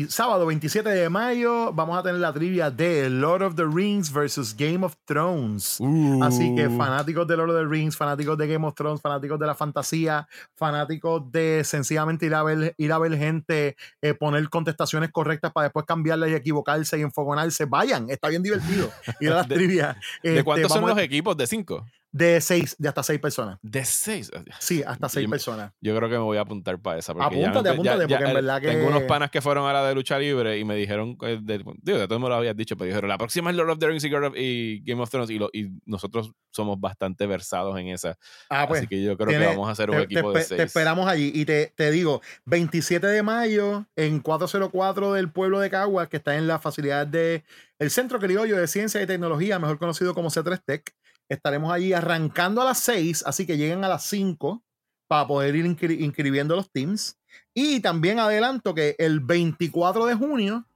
sábado 27 de mayo vamos a tener la trivia de Lord of the Rings versus Game of Thrones. Así que uh. fanáticos de Lord of the Rings, fanáticos de Game of Thrones, fanáticos de la fantasía, fanáticos de sencillamente ir a ver, ir a ver gente eh, poner contenido estaciones correctas para después cambiarlas y equivocarse y enfogonarse. Vayan, está bien divertido. A las trivias. ¿De este, cuántos son los equipos? ¿De cinco? De seis, de hasta seis personas. ¿De seis? Sí, hasta seis personas. Yo creo que me voy a apuntar para esa. Porque apúntate, apúntate, porque en verdad que. Tengo unos panas que fueron a la de lucha libre y me dijeron, de, digo, de todos me lo habías dicho, pero dijeron, la próxima es Lord of the Rings y, Game of Thrones y, y, nosotros somos bastante versados en esa. Ah, pues, Así que yo creo que vamos a hacer un equipo de seis. Te esperamos allí y te, te, digo, 27 de mayo en 404 del pueblo de Caguas, que está en la facilidad de el Centro Criollo de Ciencia y Tecnología, mejor conocido como C3 Tech. Estaremos allí arrancando a las 6, así que lleguen a las 5 para poder ir inscribiendo los teams. Y también adelanto que el 24 de junio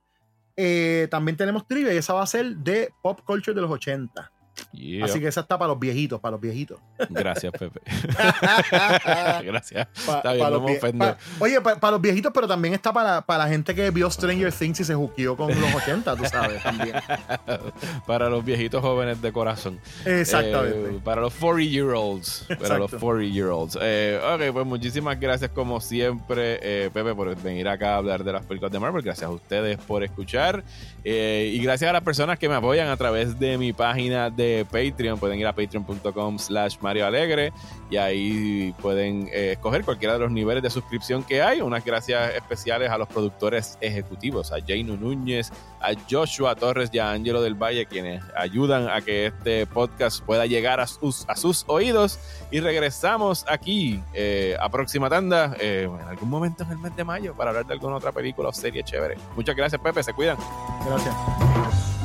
eh, también tenemos trivia y esa va a ser de Pop Culture de los 80. Así que esa está para los viejitos, para los viejitos. Gracias, Pepe. Gracias. está bien, no me ofendo. oye, para los viejitos, pero también está para, para la gente que vio Stranger Things y se juqueó con los 80, tú sabes, también. para los viejitos jóvenes de corazón. Exactamente. Eh, para los 40 year olds. Para los 40 year olds. Eh, ok, pues muchísimas gracias como siempre, eh, Pepe, por venir acá a hablar de las películas de Marvel. Gracias a ustedes por escuchar. y gracias a las personas que me apoyan a través de mi página de Patreon. Pueden ir a patreon.com slash Mario Alegre y ahí pueden eh, escoger cualquiera de los niveles de suscripción que hay. Unas gracias especiales a los productores ejecutivos, a Jainu Núñez, a Joshua Torres y a Angelo del Valle, quienes ayudan a que este podcast pueda llegar a sus, a sus oídos. Y regresamos aquí eh, a próxima tanda eh, en algún momento en el mes de mayo para hablar de alguna otra película o serie chévere. Muchas gracias, Pepe. Se cuidan. Gracias.